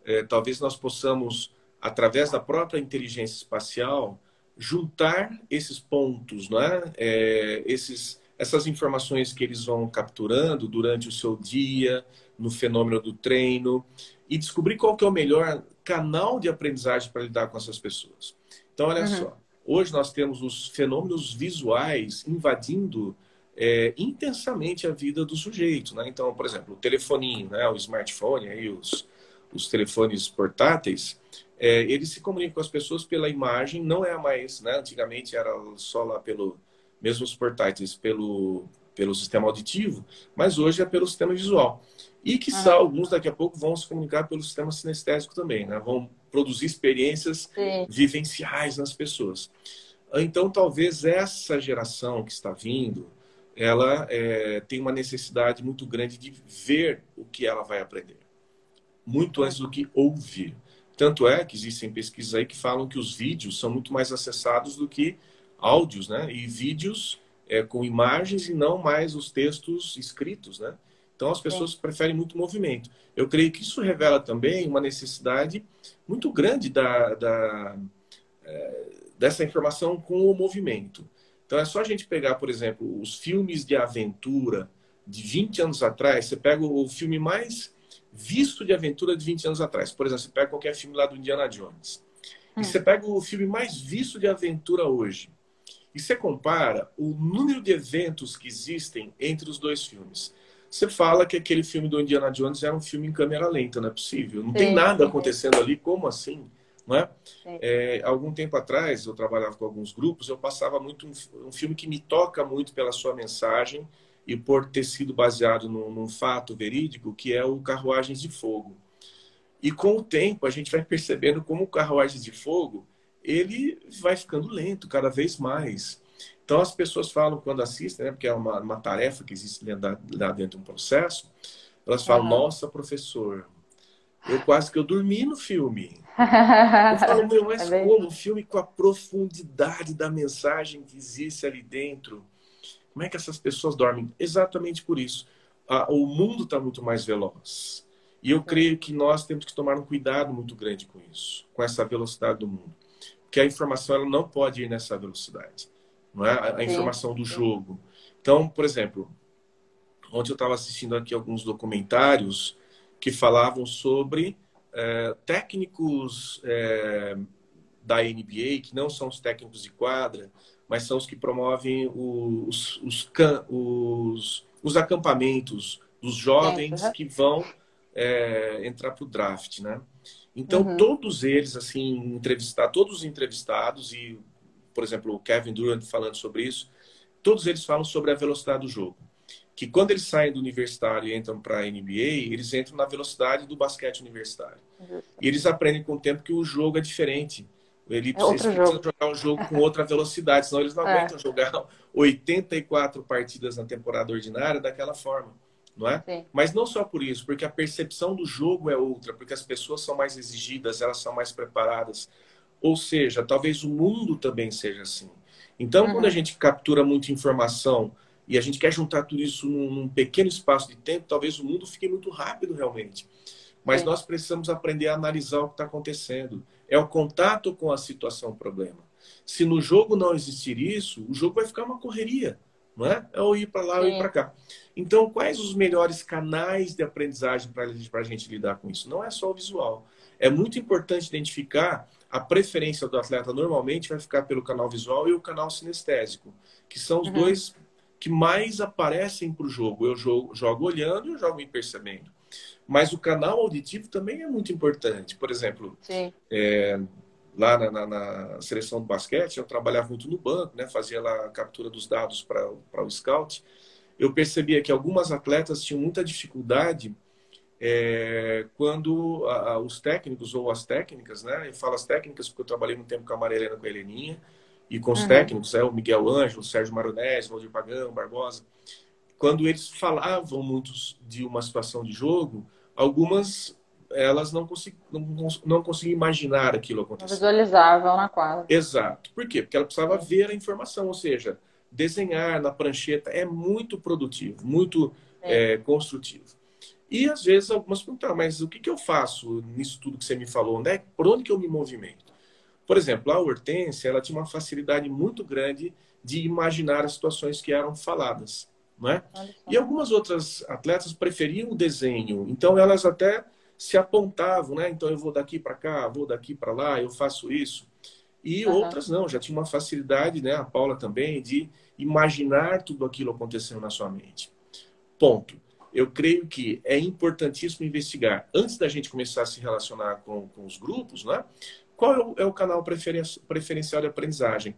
Speaker 1: É, talvez nós possamos, através da própria inteligência espacial, juntar esses pontos, não é? é esses, essas informações que eles vão capturando durante o seu dia, no fenômeno do treino, e descobrir qual que é o melhor canal de aprendizagem para lidar com essas pessoas. Então, olha uhum. só, hoje nós temos os fenômenos visuais invadindo é, intensamente a vida do sujeito. Né? Então, por exemplo, o telefoninho, né? o smartphone, aí, os, os telefones portáteis, é, eles se comunicam com as pessoas pela imagem, não é mais, né? antigamente era só lá pelo, mesmo os portáteis, pelo, pelo sistema auditivo, mas hoje é pelo sistema visual. E que ah. alguns daqui a pouco vão se comunicar pelo sistema sinestésico também, né? Vão produzir experiências Sim. vivenciais nas pessoas. Então, talvez essa geração que está vindo, ela é, tem uma necessidade muito grande de ver o que ela vai aprender, muito antes do que ouvir. Tanto é que existem pesquisas aí que falam que os vídeos são muito mais acessados do que áudios, né? E vídeos é, com imagens e não mais os textos escritos, né? Então as pessoas é. preferem muito movimento. Eu creio que isso revela também uma necessidade muito grande da, da é, dessa informação com o movimento. Então é só a gente pegar, por exemplo, os filmes de aventura de 20 anos atrás, você pega o filme mais visto de aventura de 20 anos atrás. Por exemplo, você pega qualquer filme lá do Indiana Jones. Hum. E você pega o filme mais visto de aventura hoje. E você compara o número de eventos que existem entre os dois filmes. Você fala que aquele filme do Indiana Jones era um filme em câmera lenta, não é possível. Não tem nada acontecendo ali, como assim? Não é? é? algum tempo atrás, eu trabalhava com alguns grupos, eu passava muito um, um, filme que me toca muito pela sua mensagem e por ter sido baseado num, num fato verídico, que é o Carruagens de Fogo. E com o tempo, a gente vai percebendo como o Carruagens de Fogo ele vai ficando lento cada vez mais. Então, as pessoas falam, quando assistem, né, porque é uma, uma tarefa que existe lá dentro de um processo, elas falam, uhum. nossa, professor, eu quase que eu dormi no filme. Eu falo, meu, *laughs* mas é como? Um filme com a profundidade da mensagem que existe ali dentro. Como é que essas pessoas dormem? Exatamente por isso. o mundo está muito mais veloz. E eu creio que nós temos que tomar um cuidado muito grande com isso, com essa velocidade do mundo. Porque a informação ela não pode ir nessa velocidade. Não é? A, a informação do jogo. Então, por exemplo, ontem eu estava assistindo aqui alguns documentários que falavam sobre é, técnicos é, da NBA, que não são os técnicos de quadra, mas são os que promovem os, os, os, os acampamentos dos jovens uhum. que vão é, entrar para o draft, né? Então, uhum. todos eles, assim, entrevistar, todos os entrevistados, e, por exemplo, o Kevin Durant falando sobre isso, todos eles falam sobre a velocidade do jogo que quando eles saem do universitário e entram para a NBA, eles entram na velocidade do basquete universitário. Uhum. E eles aprendem com o tempo que o jogo é diferente. Ele é precisa jogar um jogo com outra velocidade, senão eles não *laughs* é. aguentam jogar 84 partidas na temporada ordinária daquela forma. Não é? Sim. Mas não só por isso, porque a percepção do jogo é outra, porque as pessoas são mais exigidas, elas são mais preparadas. Ou seja, talvez o mundo também seja assim. Então, uhum. quando a gente captura muita informação e a gente quer juntar tudo isso num, num pequeno espaço de tempo, talvez o mundo fique muito rápido realmente. Mas é. nós precisamos aprender a analisar o que está acontecendo. É o contato com a situação problema. Se no jogo não existir isso, o jogo vai ficar uma correria, não é? É ou ir para lá ou ir para cá. Então, quais os melhores canais de aprendizagem para a gente lidar com isso? Não é só o visual. É muito importante identificar a preferência do atleta. Normalmente vai ficar pelo canal visual e o canal sinestésico, que são os uhum. dois que mais aparecem para o jogo. Eu jogo, jogo olhando e eu jogo me percebendo. Mas o canal auditivo também é muito importante. Por exemplo, é, lá na, na, na, seleção do basquete, eu trabalhava muito no banco, né? fazia lá a captura dos dados para o scout. Eu percebia que algumas atletas tinham muita dificuldade é, quando a, a, os técnicos ou as técnicas, né? Eu falo as técnicas porque eu trabalhei muito tempo com a Maria Helena, com a Heleninha, e com os uhum. técnicos, é, o Miguel Ângelo, o Sérgio Maronese, Valdir Pagão, Barbosa, quando eles falavam muito de uma situação de jogo, algumas elas não, consegu, não, não conseguiam imaginar aquilo acontecer.
Speaker 3: Visualizavam na quadra.
Speaker 1: Exato. Por quê? Porque ela precisava ver a informação, ou seja, desenhar na prancheta é muito produtivo, muito é, construtivo. E às vezes algumas perguntam, mas o que, que eu faço nisso tudo que você me falou? Né? Por onde que eu me movimento? Por exemplo, a Hortência, ela tinha uma facilidade muito grande de imaginar as situações que eram faladas. Né? E algumas outras atletas preferiam o desenho, então elas até se apontavam, né? Então eu vou daqui para cá, vou daqui para lá, eu faço isso. E uhum. outras não, já tinha uma facilidade, né? A Paula também, de imaginar tudo aquilo acontecendo na sua mente. Ponto. Eu creio que é importantíssimo investigar, antes da gente começar a se relacionar com, com os grupos, né? Qual é o, é canal preferencial de aprendizagem?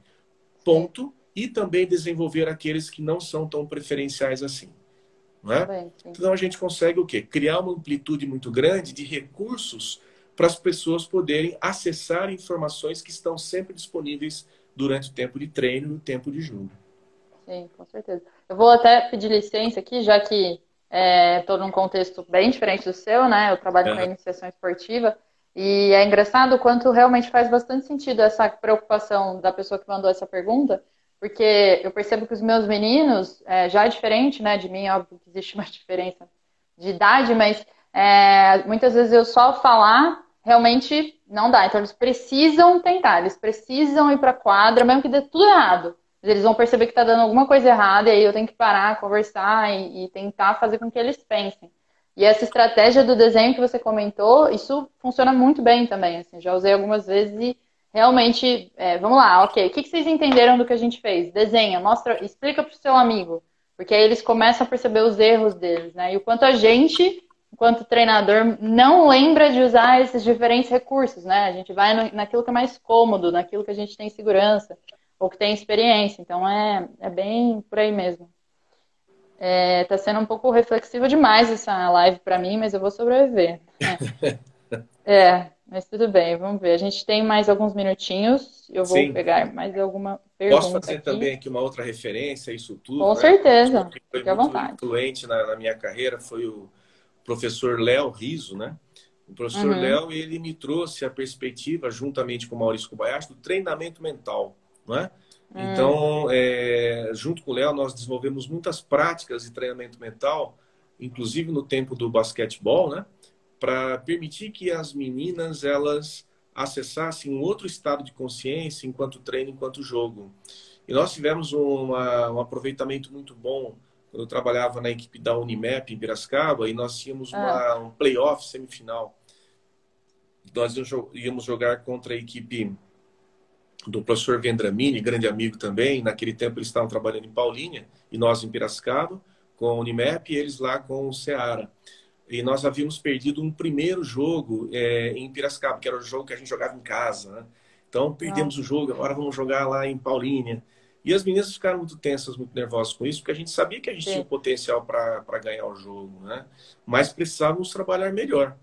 Speaker 1: Ponto e também desenvolver aqueles que não são tão preferenciais assim. Né? Então a gente consegue o quê? Criar uma amplitude muito grande de recursos para as pessoas poderem acessar informações que estão sempre disponíveis durante o tempo de treino e o tempo de jogo.
Speaker 3: Sim, com certeza. Eu vou até pedir licença aqui, já que estou é, num contexto bem diferente do seu, né? Eu trabalho é. com a iniciação esportiva. E é engraçado o quanto realmente faz bastante sentido essa preocupação da pessoa que mandou essa pergunta, porque eu percebo que os meus meninos, é, já é diferente né, de mim, óbvio que existe uma *laughs* diferença de idade, mas é, muitas vezes eu só falar realmente não dá. Então eles precisam tentar, eles precisam ir para quadra, mesmo que dê tudo errado. Eles vão perceber que está dando alguma coisa errada e aí eu tenho que parar, conversar e, e tentar fazer com que eles pensem. E essa estratégia do desenho que você comentou, isso funciona muito bem também. Assim, já usei algumas vezes e realmente, é, vamos lá, ok, o que, que vocês entenderam do que a gente fez? Desenha, mostra, explica para o seu amigo, porque aí eles começam a perceber os erros deles, né? E o quanto a gente, enquanto treinador, não lembra de usar esses diferentes recursos, né? A gente vai no, naquilo que é mais cômodo, naquilo que a gente tem segurança, ou que tem experiência, então é, é bem por aí mesmo. É, tá sendo um pouco reflexiva demais essa live para mim, mas eu vou sobreviver. É. *laughs* é. Mas tudo bem, vamos ver. A gente tem mais alguns minutinhos. Eu vou Sim. pegar mais alguma pergunta.
Speaker 1: Posso fazer aqui. também aqui uma outra referência a isso tudo?
Speaker 3: Com né? certeza. Fique à vontade.
Speaker 1: influente na, na, minha carreira foi o professor Léo Riso, né? O professor uhum. Léo, ele me trouxe a perspectiva, juntamente com o Maurício Kobayashi, do treinamento mental, não é? Uhum. Então, é, junto com o Léo, nós desenvolvemos muitas práticas de treinamento mental, inclusive no tempo do basquetebol, né? para permitir que as meninas elas acessassem um outro estado de consciência enquanto treino, enquanto jogo. E nós tivemos uma, um aproveitamento muito bom. Eu trabalhava na equipe da Unimap em Piracicaba e nós tínhamos uma, ah. um playoff semifinal. Nós íamos jogar contra a equipe do professor Vendramini, grande amigo também. Naquele tempo eles estavam trabalhando em Paulínia e nós em Piracicaba com a Unimap e eles lá com o Ceará e nós havíamos perdido um primeiro jogo é, em Piracicaba, que era o jogo que a gente jogava em casa. Né? Então, perdemos ah. o jogo, agora vamos jogar lá em Paulínia. E as meninas ficaram muito tensas, muito nervosas com isso, porque a gente sabia que a gente Sim. tinha potencial para ganhar o jogo, né? mas precisávamos trabalhar melhor.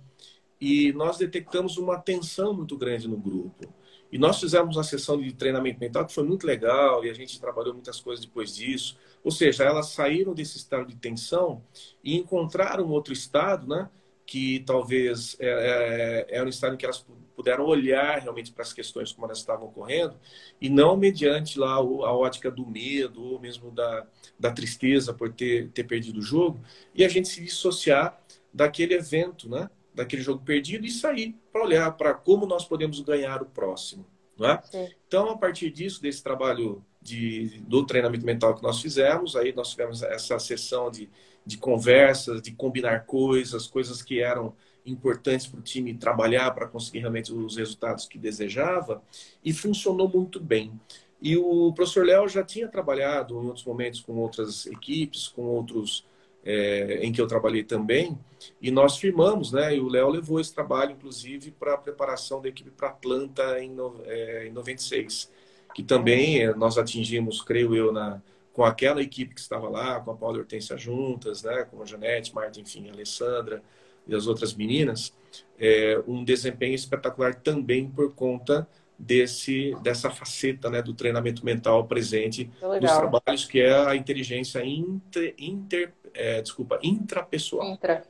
Speaker 1: E nós detectamos uma tensão muito grande no grupo. E nós fizemos uma sessão de treinamento mental que foi muito legal e a gente trabalhou muitas coisas depois disso. Ou seja, elas saíram desse estado de tensão e encontraram outro estado, né? Que talvez é, é, é um estado em que elas puderam olhar realmente para as questões como elas estavam ocorrendo e não mediante lá a ótica do medo ou mesmo da, da tristeza por ter, ter perdido o jogo e a gente se dissociar daquele evento, né? Daquele jogo perdido e sair para olhar para como nós podemos ganhar o próximo. Não é? Então, a partir disso, desse trabalho de, do treinamento mental que nós fizemos. Aí nós tivemos essa sessão de, de conversas, de combinar coisas, coisas que eram importantes para o time trabalhar para conseguir realmente os resultados que desejava, e funcionou muito bem. E o professor Léo já tinha trabalhado em outros momentos com outras equipes, com outros é, em que eu trabalhei também, e nós firmamos, né? E o Léo levou esse trabalho, inclusive, para a preparação da equipe para Atlanta em, no, é, em 96 que também eh, nós atingimos, creio eu, na, com aquela equipe que estava lá, com a Paula Hortência juntas, né, com a Janete, Marta, enfim, a Alessandra e as outras meninas, é, um desempenho espetacular também por conta desse dessa faceta né, do treinamento mental presente nos trabalhos, que é a inteligência inter, inter é, desculpa, intrapessoal.
Speaker 3: Intra.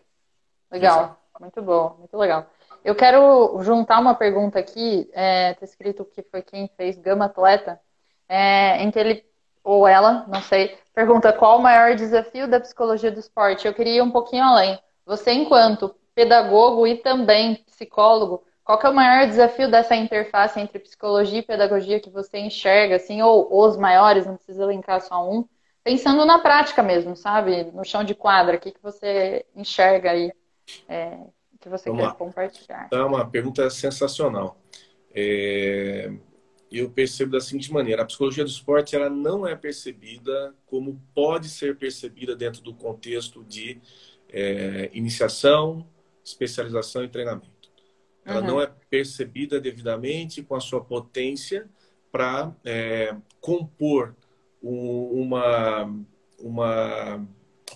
Speaker 3: Legal. Muito bom, muito legal. Eu quero juntar uma pergunta aqui, é, tá escrito que foi quem fez Gama Atleta, é, em que ele, ou ela, não sei, pergunta qual o maior desafio da psicologia do esporte. Eu queria ir um pouquinho além. Você, enquanto pedagogo e também psicólogo, qual é o maior desafio dessa interface entre psicologia e pedagogia que você enxerga, assim, ou os maiores, não precisa linkar só um, pensando na prática mesmo, sabe? No chão de quadra, o que, que você enxerga aí, é, que você Vamos quer lá. compartilhar?
Speaker 1: É uma pergunta sensacional. É... Eu percebo da seguinte maneira: a psicologia do esporte ela não é percebida como pode ser percebida dentro do contexto de é, iniciação, especialização e treinamento. Ela uhum. não é percebida devidamente com a sua potência para é, compor uma, uma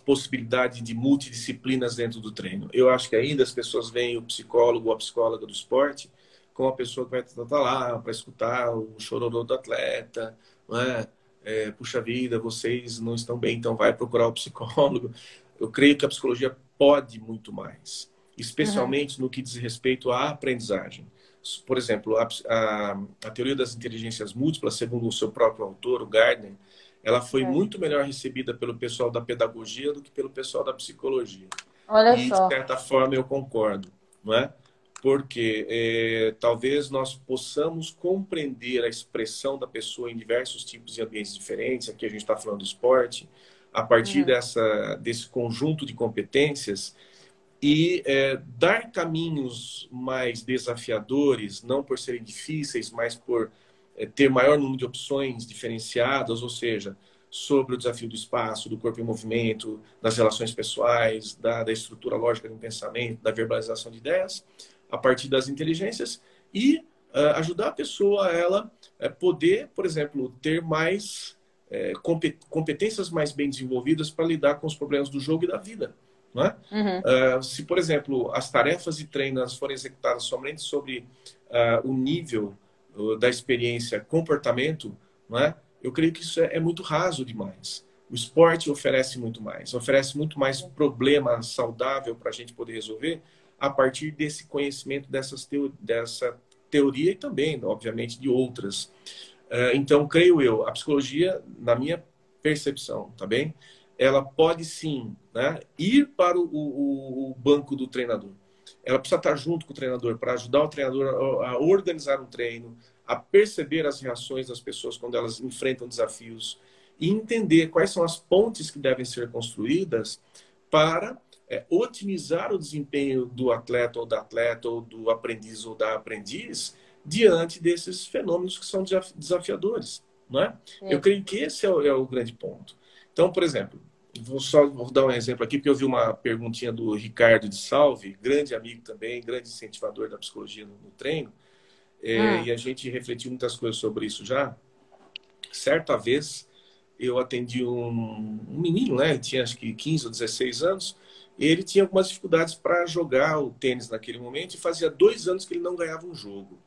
Speaker 1: possibilidade de multidisciplinas dentro do treino. Eu acho que ainda as pessoas veem o psicólogo ou a psicóloga do esporte como a pessoa que vai estar lá para escutar o chororô do atleta, não é? É, puxa vida, vocês não estão bem, então vai procurar o psicólogo. Eu creio que a psicologia pode muito mais especialmente uhum. no que diz respeito à aprendizagem. Por exemplo, a, a, a, teoria das inteligências múltiplas, segundo o seu próprio autor, o Gardner, ela foi é. muito melhor recebida pelo pessoal da pedagogia do que pelo pessoal da psicologia.
Speaker 3: Olha
Speaker 1: e,
Speaker 3: só.
Speaker 1: de certa forma, eu concordo, não é? Porque é, talvez nós possamos compreender a expressão da pessoa em diversos tipos de ambientes diferentes. Aqui a gente está falando do esporte. A partir uhum. dessa, desse conjunto de competências, e é, dar caminhos mais desafiadores, não por serem difíceis, mas por ter maior número de opções diferenciadas, ou seja, sobre o desafio do espaço, do corpo em movimento, das relações pessoais, da, da estrutura lógica do pensamento, da verbalização de ideias, a partir das inteligências e uh, ajudar a pessoa a ela uh, poder, por exemplo, ter mais uh, competências mais bem desenvolvidas para lidar com os problemas do jogo e da vida. É? Uhum. Uh, se, por exemplo, as tarefas de treino forem executadas somente sobre uh, o nível da experiência comportamento, não é? eu creio que isso é, é, muito raso demais. O esporte oferece muito mais, oferece muito mais problema saudável para a gente poder resolver a partir desse conhecimento dessas teo dessa teoria e também, obviamente, de outras. então, creio eu, a psicologia, na minha percepção, tá bem? ela pode sim né, ir para o, o, o, banco do treinador. Ela precisa estar junto com o treinador para ajudar o treinador a, organizar um treino, a perceber as reações das pessoas quando elas enfrentam desafios e entender quais são as pontes que devem ser construídas para é, otimizar o desempenho do atleta ou da atleta ou do aprendiz ou da aprendiz diante desses fenômenos que são desafiadores, não é? é. Eu creio que esse é o, é o grande ponto. Então, por exemplo, Vou só vou dar um exemplo aqui, porque eu vi uma perguntinha do Ricardo de Salve, grande amigo também, grande incentivador da psicologia no, no treino, é, ah. e a gente refletiu muitas coisas sobre isso já. Certa vez, eu atendi um, um menino, né? Ele tinha acho que 15 ou 16 anos, e ele tinha algumas dificuldades para jogar o tênis naquele momento, e fazia dois anos que ele não ganhava um jogo.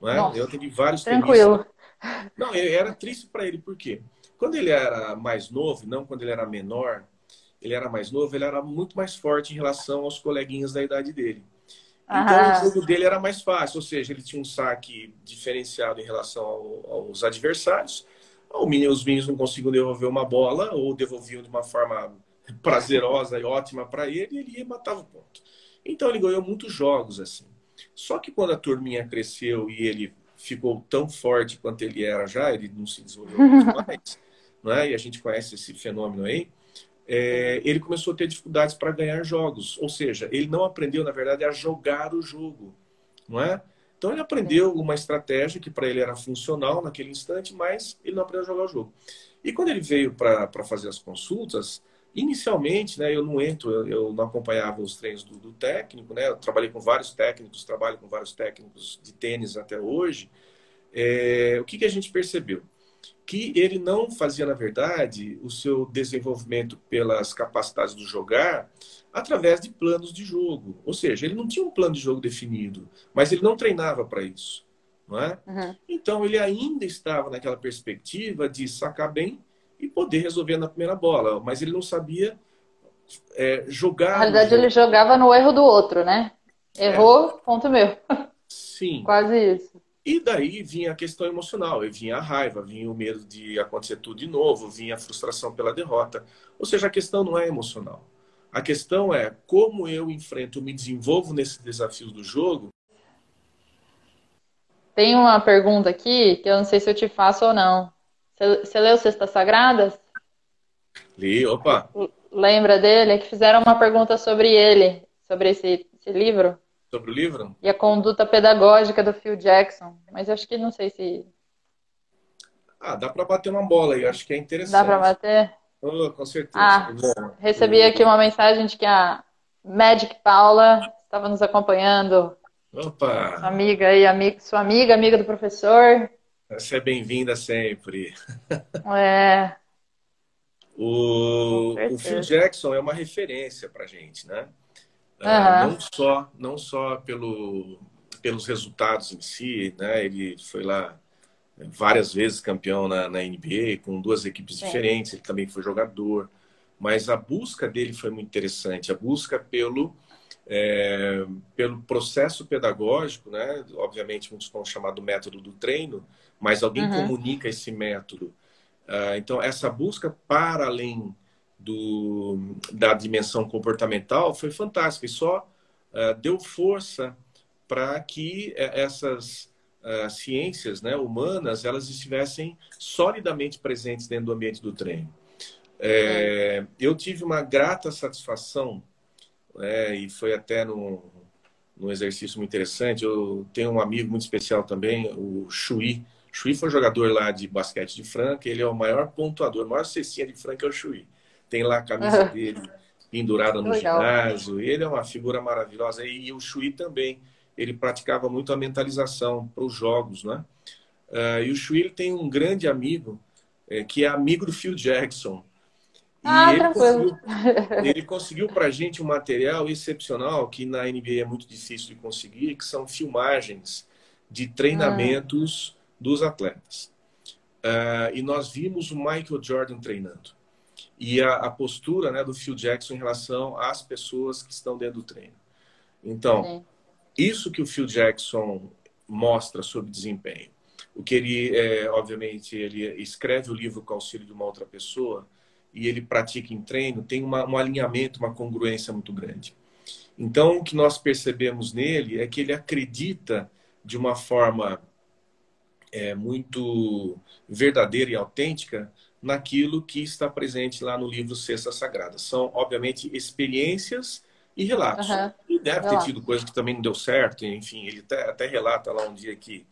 Speaker 1: Não é? eu atendi vários
Speaker 3: Tranquilo.
Speaker 1: Tenistas. Não, era triste para ele, por quê? Quando ele era mais novo, não quando ele era menor, ele era mais novo, ele era muito mais forte em relação aos coleguinhas da idade dele. Então, o jogo dele era mais fácil, ou seja, ele tinha um saque diferenciado em relação ao, aos adversários. Os meninos não conseguiam devolver uma bola ou devolviam de uma forma prazerosa e ótima para ele e ele ia matar o ponto. Então, ele ganhou muitos jogos assim. Só que quando a turminha cresceu e ele ficou tão forte quanto ele era já, ele não se desenvolveu *laughs* muito mais né? e a gente conhece esse fenômeno aí, é, ele começou a ter dificuldades para ganhar jogos. Ou seja, ele não aprendeu, na verdade, a jogar o jogo. Não é? Então, ele aprendeu uma estratégia que para ele era funcional naquele instante, mas ele não aprendeu a jogar o jogo. E quando ele veio para fazer as consultas, inicialmente, né, eu não entro, eu, eu não acompanhava os treinos do, do, técnico, né, eu trabalhei com vários técnicos, trabalho com vários técnicos de tênis até hoje. É, o que, que a gente percebeu? Que ele não fazia, na verdade, o seu desenvolvimento pelas capacidades do jogar através de planos de jogo. Ou seja, ele não tinha um plano de jogo definido, mas ele não treinava para isso. Não é? Uhum. Então, ele ainda estava naquela perspectiva de sacar bem e poder resolver na primeira bola, mas ele não sabia é, jogar.
Speaker 3: Na realidade, ele jogava no erro do outro, né? Errou, é. ponto meu.
Speaker 1: Sim. *laughs*
Speaker 3: Quase isso.
Speaker 1: E daí vinha a questão emocional, e vinha a raiva, vinha o medo de acontecer tudo de novo, vinha a frustração pela derrota. Ou seja, a questão não é emocional. A questão é como eu enfrento, me desenvolvo nesses desafios do jogo.
Speaker 3: Tem uma pergunta aqui que eu não sei se eu te faço ou não. Você, você leu Cestas Sagradas?
Speaker 1: Li, opa.
Speaker 3: Lembra dele? É que fizeram uma pergunta sobre ele, sobre esse, esse livro.
Speaker 1: Sobre o livro?
Speaker 3: E a conduta pedagógica do Phil Jackson. Mas acho que não sei se.
Speaker 1: Ah, dá para bater uma bola aí, acho que é interessante.
Speaker 3: Dá para bater?
Speaker 1: Oh, com certeza.
Speaker 3: Ah, recebi aqui uma mensagem de que a Magic Paula estava nos acompanhando.
Speaker 1: Opa!
Speaker 3: Sua amiga aí, amiga, sua amiga, amiga do professor.
Speaker 1: Você é bem-vinda sempre.
Speaker 3: É.
Speaker 1: O, o Phil Jackson é uma referência para gente, né? Uhum. não só, não só pelo, pelos resultados em si, né? Ele foi lá várias vezes campeão na, na NBA com duas equipes diferentes. Ele também foi jogador, mas a busca dele foi muito interessante. A busca pelo é, pelo processo pedagógico, né? Obviamente muitos vão chamar do método do treino, mas alguém uhum. comunica esse método. Uh, então essa busca para além do, da dimensão comportamental foi fantástica e só uh, deu força para que eh, essas uh, ciências né, humanas elas estivessem solidamente presentes dentro do ambiente do treino. É, eu tive uma grata satisfação né, e foi até num, num exercício muito interessante. Eu tenho um amigo muito especial também, o Chui. Chui foi jogador lá de basquete de Franca, ele é o maior pontuador, a maior cestinha de Franca é o Chui tem lá a camisa *laughs* dele pendurada no Legal. ginásio. Ele é uma figura maravilhosa. E o Chui também. Ele praticava muito a mentalização para os jogos, né? Uh, e o Chui tem um grande amigo, é, que é amigo do Phil Jackson.
Speaker 3: Ah, ele tranquilo.
Speaker 1: conseguiu, *laughs* ele conseguiu para a gente um material excepcional que na NBA é muito difícil de conseguir, que são filmagens de treinamentos hum. dos atletas. Uh, e nós vimos o Michael Jordan treinando e a, a, postura né, do Phil Jackson em relação às pessoas que estão dentro do treino. Então, isso que o Phil Jackson mostra sobre desempenho. O que ele, é, obviamente, ele escreve o livro com o auxílio de uma outra pessoa e ele pratica em treino, tem uma, um alinhamento, uma congruência muito grande. Então, o que nós percebemos nele é que ele acredita de uma forma é, muito verdadeira e autêntica naquilo que está presente lá no livro Cesta Sagrada. São, obviamente, experiências e relatos. Uhum. E deve ter tido coisa que também não deu certo, enfim, ele até, até relata lá um dia que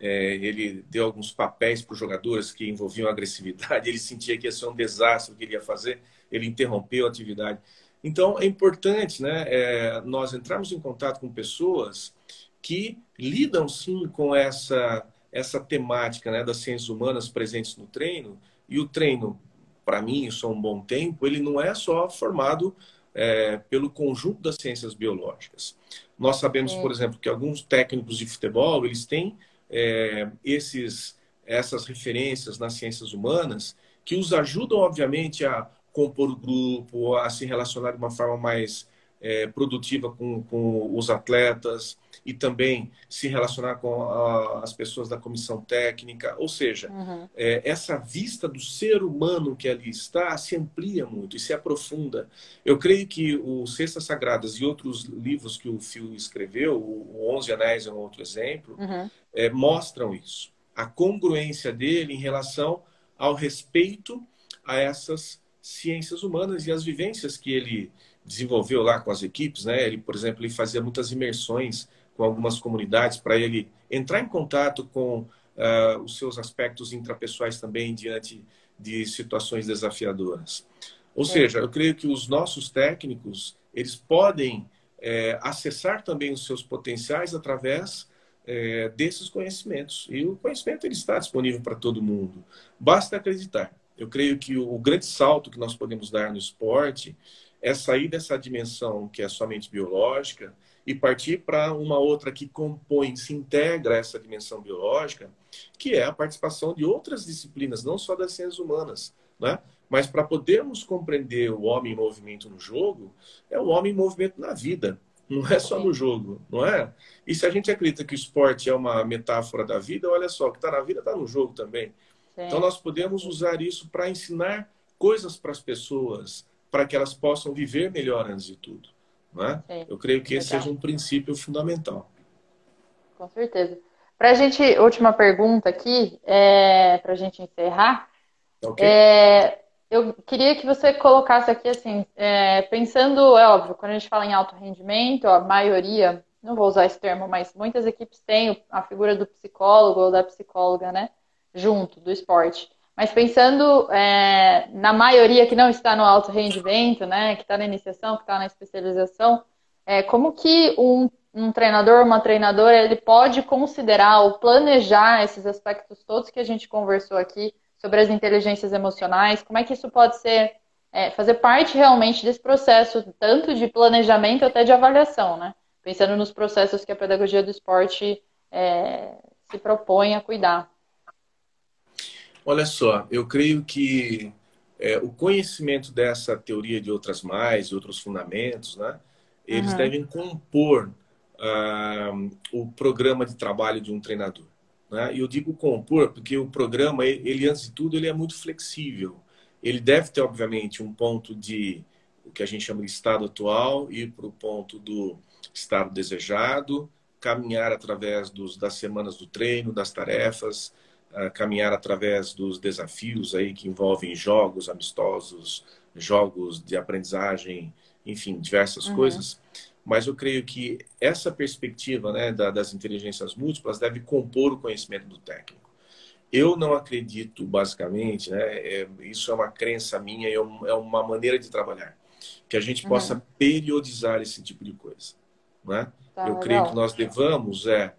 Speaker 1: é, ele deu alguns papéis para os jogadores que envolviam agressividade, *laughs* ele sentia que ia ser um desastre o que ele ia fazer, ele interrompeu a atividade. Então, é importante né, é, nós entrarmos em contato com pessoas que lidam sim com essa, essa temática né, das ciências humanas presentes no treino, e o treino, para mim, isso há um bom tempo, ele não é só formado é, pelo conjunto das ciências biológicas. Nós sabemos, é. por exemplo, que alguns técnicos de futebol, eles têm é, esses, essas referências nas ciências humanas que os ajudam, obviamente, a compor o grupo, a se relacionar de uma forma mais é, produtiva com, com os atletas e também se relacionar com a, as pessoas da comissão técnica. Ou seja, uhum. é, essa vista do ser humano que ali está se amplia muito e se aprofunda. Eu creio que o Cestas Sagradas e outros livros que o Phil escreveu, o Onze Anéis é um outro exemplo, uhum. é, mostram isso. A congruência dele em relação ao respeito a essas ciências humanas e as vivências que ele desenvolveu lá com as equipes, né? Ele, por exemplo, ele fazia muitas imersões com algumas comunidades para ele entrar em contato com uh, os seus aspectos intrapessoais também diante de situações desafiadoras. Ou é. seja, eu creio que os nossos técnicos eles podem é, acessar também os seus potenciais através é, desses conhecimentos. E o conhecimento ele está disponível para todo mundo. Basta acreditar. Eu creio que o grande salto que nós podemos dar no esporte é sair dessa dimensão que é somente biológica e partir para uma outra que compõe, se integra a essa dimensão biológica, que é a participação de outras disciplinas, não só das ciências humanas, né? Mas para podermos compreender o homem em movimento no jogo, é o homem em movimento na vida. Não é só no jogo, não é? E se a gente acredita que o esporte é uma metáfora da vida, olha só, o que está na vida está no jogo também. Então nós podemos usar isso para ensinar coisas para as pessoas, para que elas possam viver melhor antes de tudo. Não é? Eu creio que esse seja um princípio fundamental.
Speaker 3: Com certeza. Para a gente, última pergunta aqui, é, para a gente encerrar. Okay. É, eu queria que você colocasse aqui assim, é, pensando, é óbvio, quando a gente fala em alto rendimento, a maioria, não vou usar esse termo, mas muitas equipes têm a figura do psicólogo ou da psicóloga, né, junto do esporte. Mas pensando é, na maioria que não está no alto rendimento, né, que está na iniciação, que está na especialização, é, como que um, um treinador, uma treinadora, ele pode considerar ou planejar esses aspectos todos que a gente conversou aqui sobre as inteligências emocionais, como é que isso pode ser, é, fazer parte realmente desse processo, tanto de planejamento até de avaliação, né? Pensando nos processos que a pedagogia do esporte é, se propõe a cuidar.
Speaker 1: Olha só, eu creio que é, o conhecimento dessa teoria de outras mais e outros fundamentos, né? Eles uhum. devem compor uh, o programa de trabalho de um treinador. Né? E eu digo compor porque o programa, ele antes de tudo, ele é muito flexível. Ele deve ter, obviamente, um ponto de o que a gente chama de estado atual e para o ponto do estado desejado, caminhar através dos, das semanas do treino, das tarefas, uh, caminhar através dos desafios aí que envolvem jogos amistosos, jogos de aprendizagem, enfim, diversas uhum. coisas mas eu creio que essa perspectiva né, das inteligências múltiplas deve compor o conhecimento do técnico. Eu não acredito, basicamente, né, é, isso é uma crença minha, é, é uma maneira de trabalhar, que a gente possa uhum. periodizar esse tipo de coisa. Né? Tá, eu legal. creio que nós devamos é,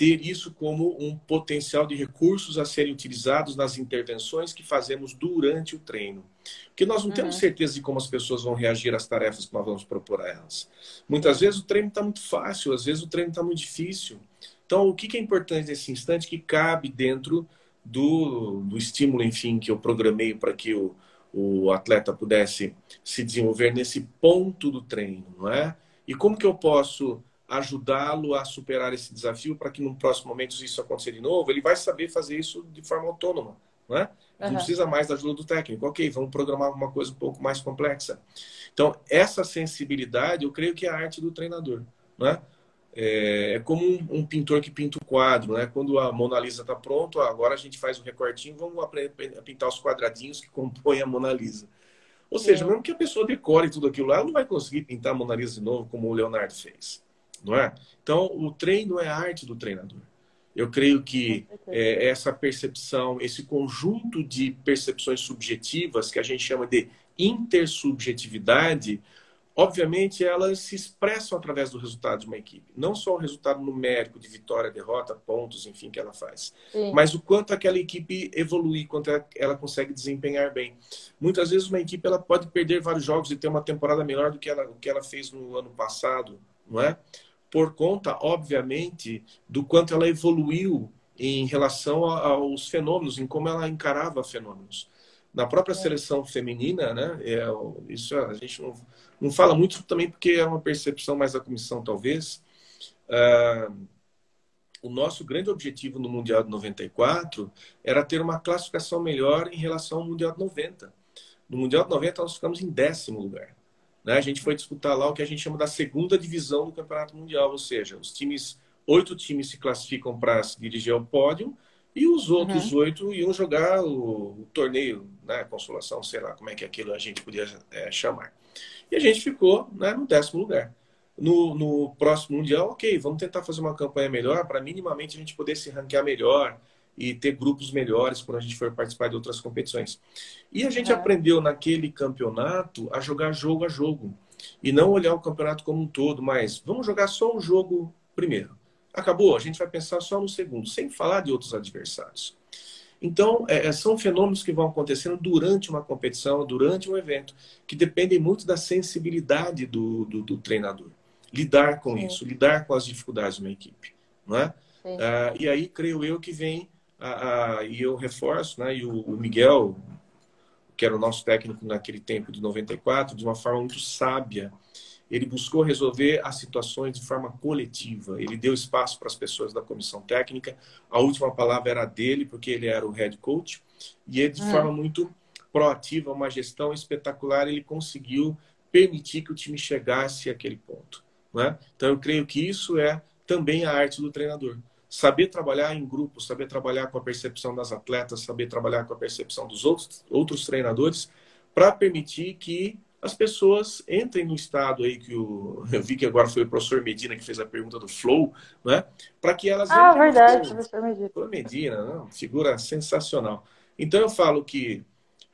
Speaker 1: ter isso como um potencial de recursos a serem utilizados nas intervenções que fazemos durante o treino. Porque nós não uhum. temos certeza de como as pessoas vão reagir às tarefas que nós vamos propor a elas. Muitas vezes o treino está muito fácil, às vezes o treino está muito difícil. Então, o que é importante nesse instante que cabe dentro do, do estímulo, enfim, que eu programei para que o, o atleta pudesse se desenvolver nesse ponto do treino, não é? E como que eu posso ajudá-lo a superar esse desafio para que no próximo momento, se isso acontecer de novo, ele vai saber fazer isso de forma autônoma, não é? Uhum. Não precisa mais da ajuda do técnico. Ok, vamos programar alguma coisa um pouco mais complexa. Então, essa sensibilidade, eu creio que é a arte do treinador, não é? É, é como um, um, pintor que pinta o quadro, né? Quando a Mona Lisa está pronto, agora a gente faz um recortinho, vamos pintar os quadradinhos que compõem a Mona Lisa. Ou seja, mesmo que a pessoa decore tudo aquilo lá, ela não vai conseguir pintar a Mona Lisa de novo como o Leonardo fez não é? Então, o treino é a arte do treinador. Eu creio que é, essa percepção, esse conjunto de percepções subjetivas que a gente chama de intersubjetividade, obviamente elas se expressam através do resultado de uma equipe. Não só o resultado numérico de vitória, derrota, pontos, enfim, que ela faz. Sim. Mas o quanto aquela equipe evolui, quanto ela consegue desempenhar bem. Muitas vezes uma equipe ela pode perder vários jogos e ter uma temporada melhor do que ela, do que ela fez no ano passado, não é? Por conta, obviamente, do quanto ela evoluiu em relação aos fenômenos, em como ela encarava fenômenos. Na própria é. seleção feminina, né, é, isso a gente não, não fala muito também porque é uma percepção mais da comissão, talvez. Ah, o nosso grande objetivo no Mundial de 94 era ter uma classificação melhor em relação ao Mundial de 90. No Mundial de 90 nós ficamos em décimo lugar. Né? A gente foi disputar lá o que a gente chama da segunda divisão do Campeonato Mundial, ou seja, os times, oito times se classificam para se dirigir ao pódio e os outros uhum. oito iam jogar o, o, torneio, né? Consolação, sei lá como é que aquilo a gente podia é, chamar. E a gente ficou né, no décimo lugar. No, no próximo Mundial, ok, vamos tentar fazer uma campanha melhor para minimamente a gente poder se ranquear melhor, e ter grupos melhores quando a gente for participar de outras competições. E a gente é. aprendeu naquele campeonato a jogar jogo a jogo e não olhar o campeonato como um todo, mas vamos jogar só um jogo primeiro. Acabou, a gente vai pensar só no segundo, sem falar de outros adversários. Então, é, é são fenômenos que vão acontecendo durante uma competição, durante um evento, que dependem muito da sensibilidade do, do, do treinador. Lidar com Sim. isso, lidar com as dificuldades de uma equipe. Não é? Ah, e aí, creio eu, que vem e eu reforço, né, e o, o, Miguel, que era o nosso técnico naquele tempo de 94, de uma forma muito sábia, ele buscou resolver as situações de forma coletiva. Ele deu espaço para as pessoas da comissão técnica. A última palavra era dele, porque ele era o head coach. E ele, de hum. forma muito proativa, uma gestão espetacular, ele conseguiu permitir que o time chegasse àquele ponto. Né? Então, eu creio que isso é também a arte do treinador. Saber trabalhar em grupo, saber trabalhar com a percepção das atletas, saber trabalhar com a percepção dos outros, outros treinadores, para permitir que as pessoas entrem no estado aí que o *laughs* eu vi que agora foi o professor Medina que fez a pergunta do flow, né? Para que elas
Speaker 3: Ah, verdade, professor Medina.
Speaker 1: Professor Medina, não, figura sensacional. Então eu falo que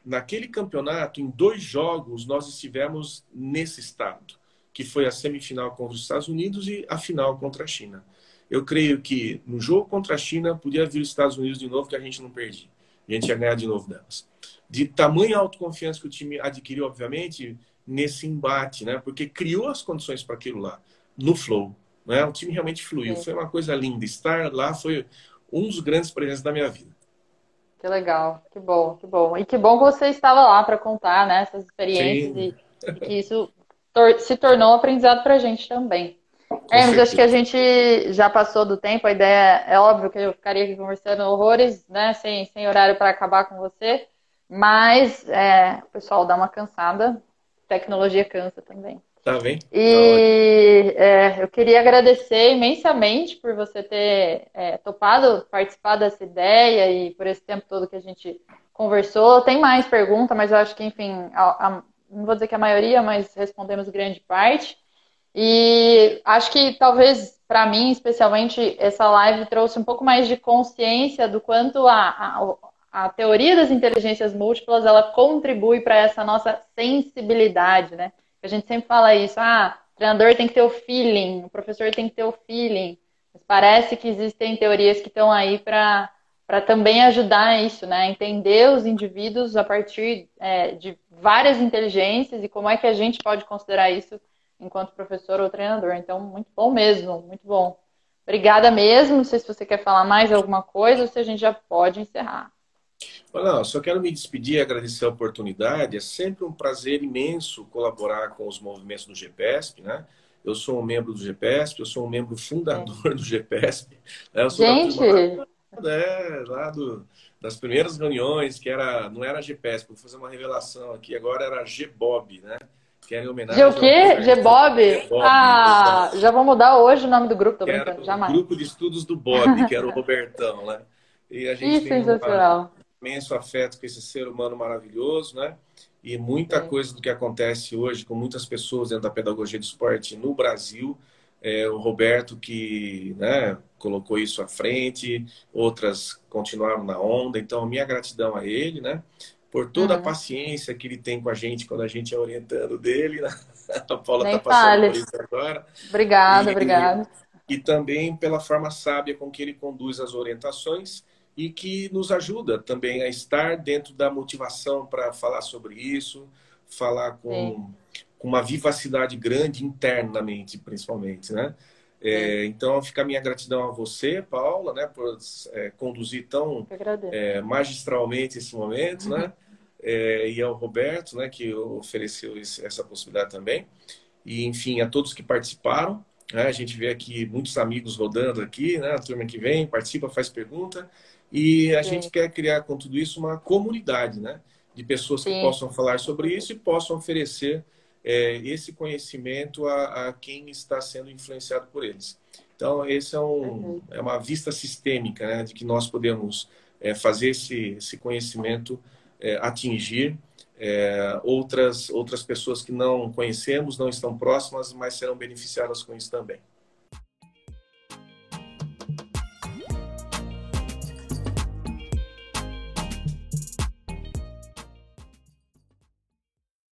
Speaker 1: naquele campeonato, em dois jogos, nós estivemos nesse estado, que foi a semifinal contra os Estados Unidos e a final contra a China. Eu creio que no jogo contra a China podia vir os Estados Unidos de novo que a gente não perdia. A gente ia ganhar de novo delas de tamanha autoconfiança que o time adquiriu, obviamente, nesse embate, né? Porque criou as condições para aquilo lá, no flow. Né? O time realmente fluiu. Foi uma coisa linda. Estar lá foi um dos grandes presentes da minha vida.
Speaker 3: Que legal, que bom, que bom. E que bom que você estava lá para contar né, essas experiências e, e, que isso tor se tornou um aprendizado para a gente também. É, mas acho que a gente já passou do tempo. A ideia é óbvio que eu ficaria aqui conversando horrores, né, sem, sem horário para acabar com você. Mas é, o pessoal dá uma cansada, tecnologia cansa também.
Speaker 1: Tá bem.
Speaker 3: E tá é, eu queria agradecer imensamente por você ter é, topado participar dessa ideia e por esse tempo todo que a gente conversou. Tem mais pergunta, mas eu acho que, enfim, a, a, não vou dizer que a maioria, mas respondemos grande parte. E acho que talvez para mim, especialmente, essa live trouxe um pouco mais de consciência do quanto a, a, a teoria das inteligências múltiplas ela contribui para essa nossa sensibilidade, né? A gente sempre fala isso, ah, o treinador tem que ter o feeling, o professor tem que ter o feeling. Mas parece que existem teorias que estão aí para para também ajudar isso, né? Entender os indivíduos a partir é, de várias inteligências e como é que a gente pode considerar isso enquanto professor ou treinador. Então, muito bom mesmo, muito bom. Obrigada mesmo. Não sei se você quer falar mais alguma coisa ou se a gente já pode encerrar.
Speaker 1: Não, só quero me despedir e agradecer a oportunidade. É sempre um prazer imenso colaborar com os movimentos do GPSP, né? Eu sou um membro do GPSP, eu sou um membro fundador é. do GPSP.
Speaker 3: Né? Eu sou Gente!
Speaker 1: Da é, lá do, das primeiras reuniões, que era, não era GPSP, vou fazer uma revelação aqui, agora era GBOB, né?
Speaker 3: Que era em homenagem G o quê? G-Bob? Ah, já vou mudar hoje o nome do grupo, tô brincando, jamais.
Speaker 1: grupo de estudos do Bob, que era o Robertão, né?
Speaker 3: E a gente que tem sensacional.
Speaker 1: Uma imenso afeto com esse ser humano maravilhoso, né? E muita é. coisa do que acontece hoje com muitas pessoas dentro da pedagogia de esporte no Brasil, é, o Roberto que né, colocou isso à frente, outras continuaram na onda. Então, minha gratidão a ele, né? Por toda uhum. a paciência que ele tem com a gente quando a gente é orientando dele. Né? *laughs* A Paula está passando por isso agora.
Speaker 3: Obrigada, obrigada.
Speaker 1: E também pela forma sábia com que ele conduz as orientações e que nos ajuda também a estar dentro da motivação para falar sobre isso, falar com, com, uma vivacidade grande internamente, principalmente, né? É, então, fica a minha gratidão a você, Paula, né, por é, conduzir tão é, magistralmente esse momento, né? É, e ao Roberto, né, que ofereceu esse, essa possibilidade também. E, enfim, a todos que participaram. Né, a gente vê aqui muitos amigos rodando aqui, né? A turma que vem, participa, faz pergunta. E a Sim. gente quer criar com tudo isso uma comunidade, né? De pessoas Sim. que possam falar sobre isso e possam oferecer é, esse conhecimento a, a, quem está sendo influenciado por eles. Então, esse é, um, uhum. é uma vista sistêmica, né? De que nós podemos é, fazer esse, esse conhecimento é, atingir é, outras, outras pessoas que não conhecemos, não estão próximas, mas serão beneficiadas com isso também.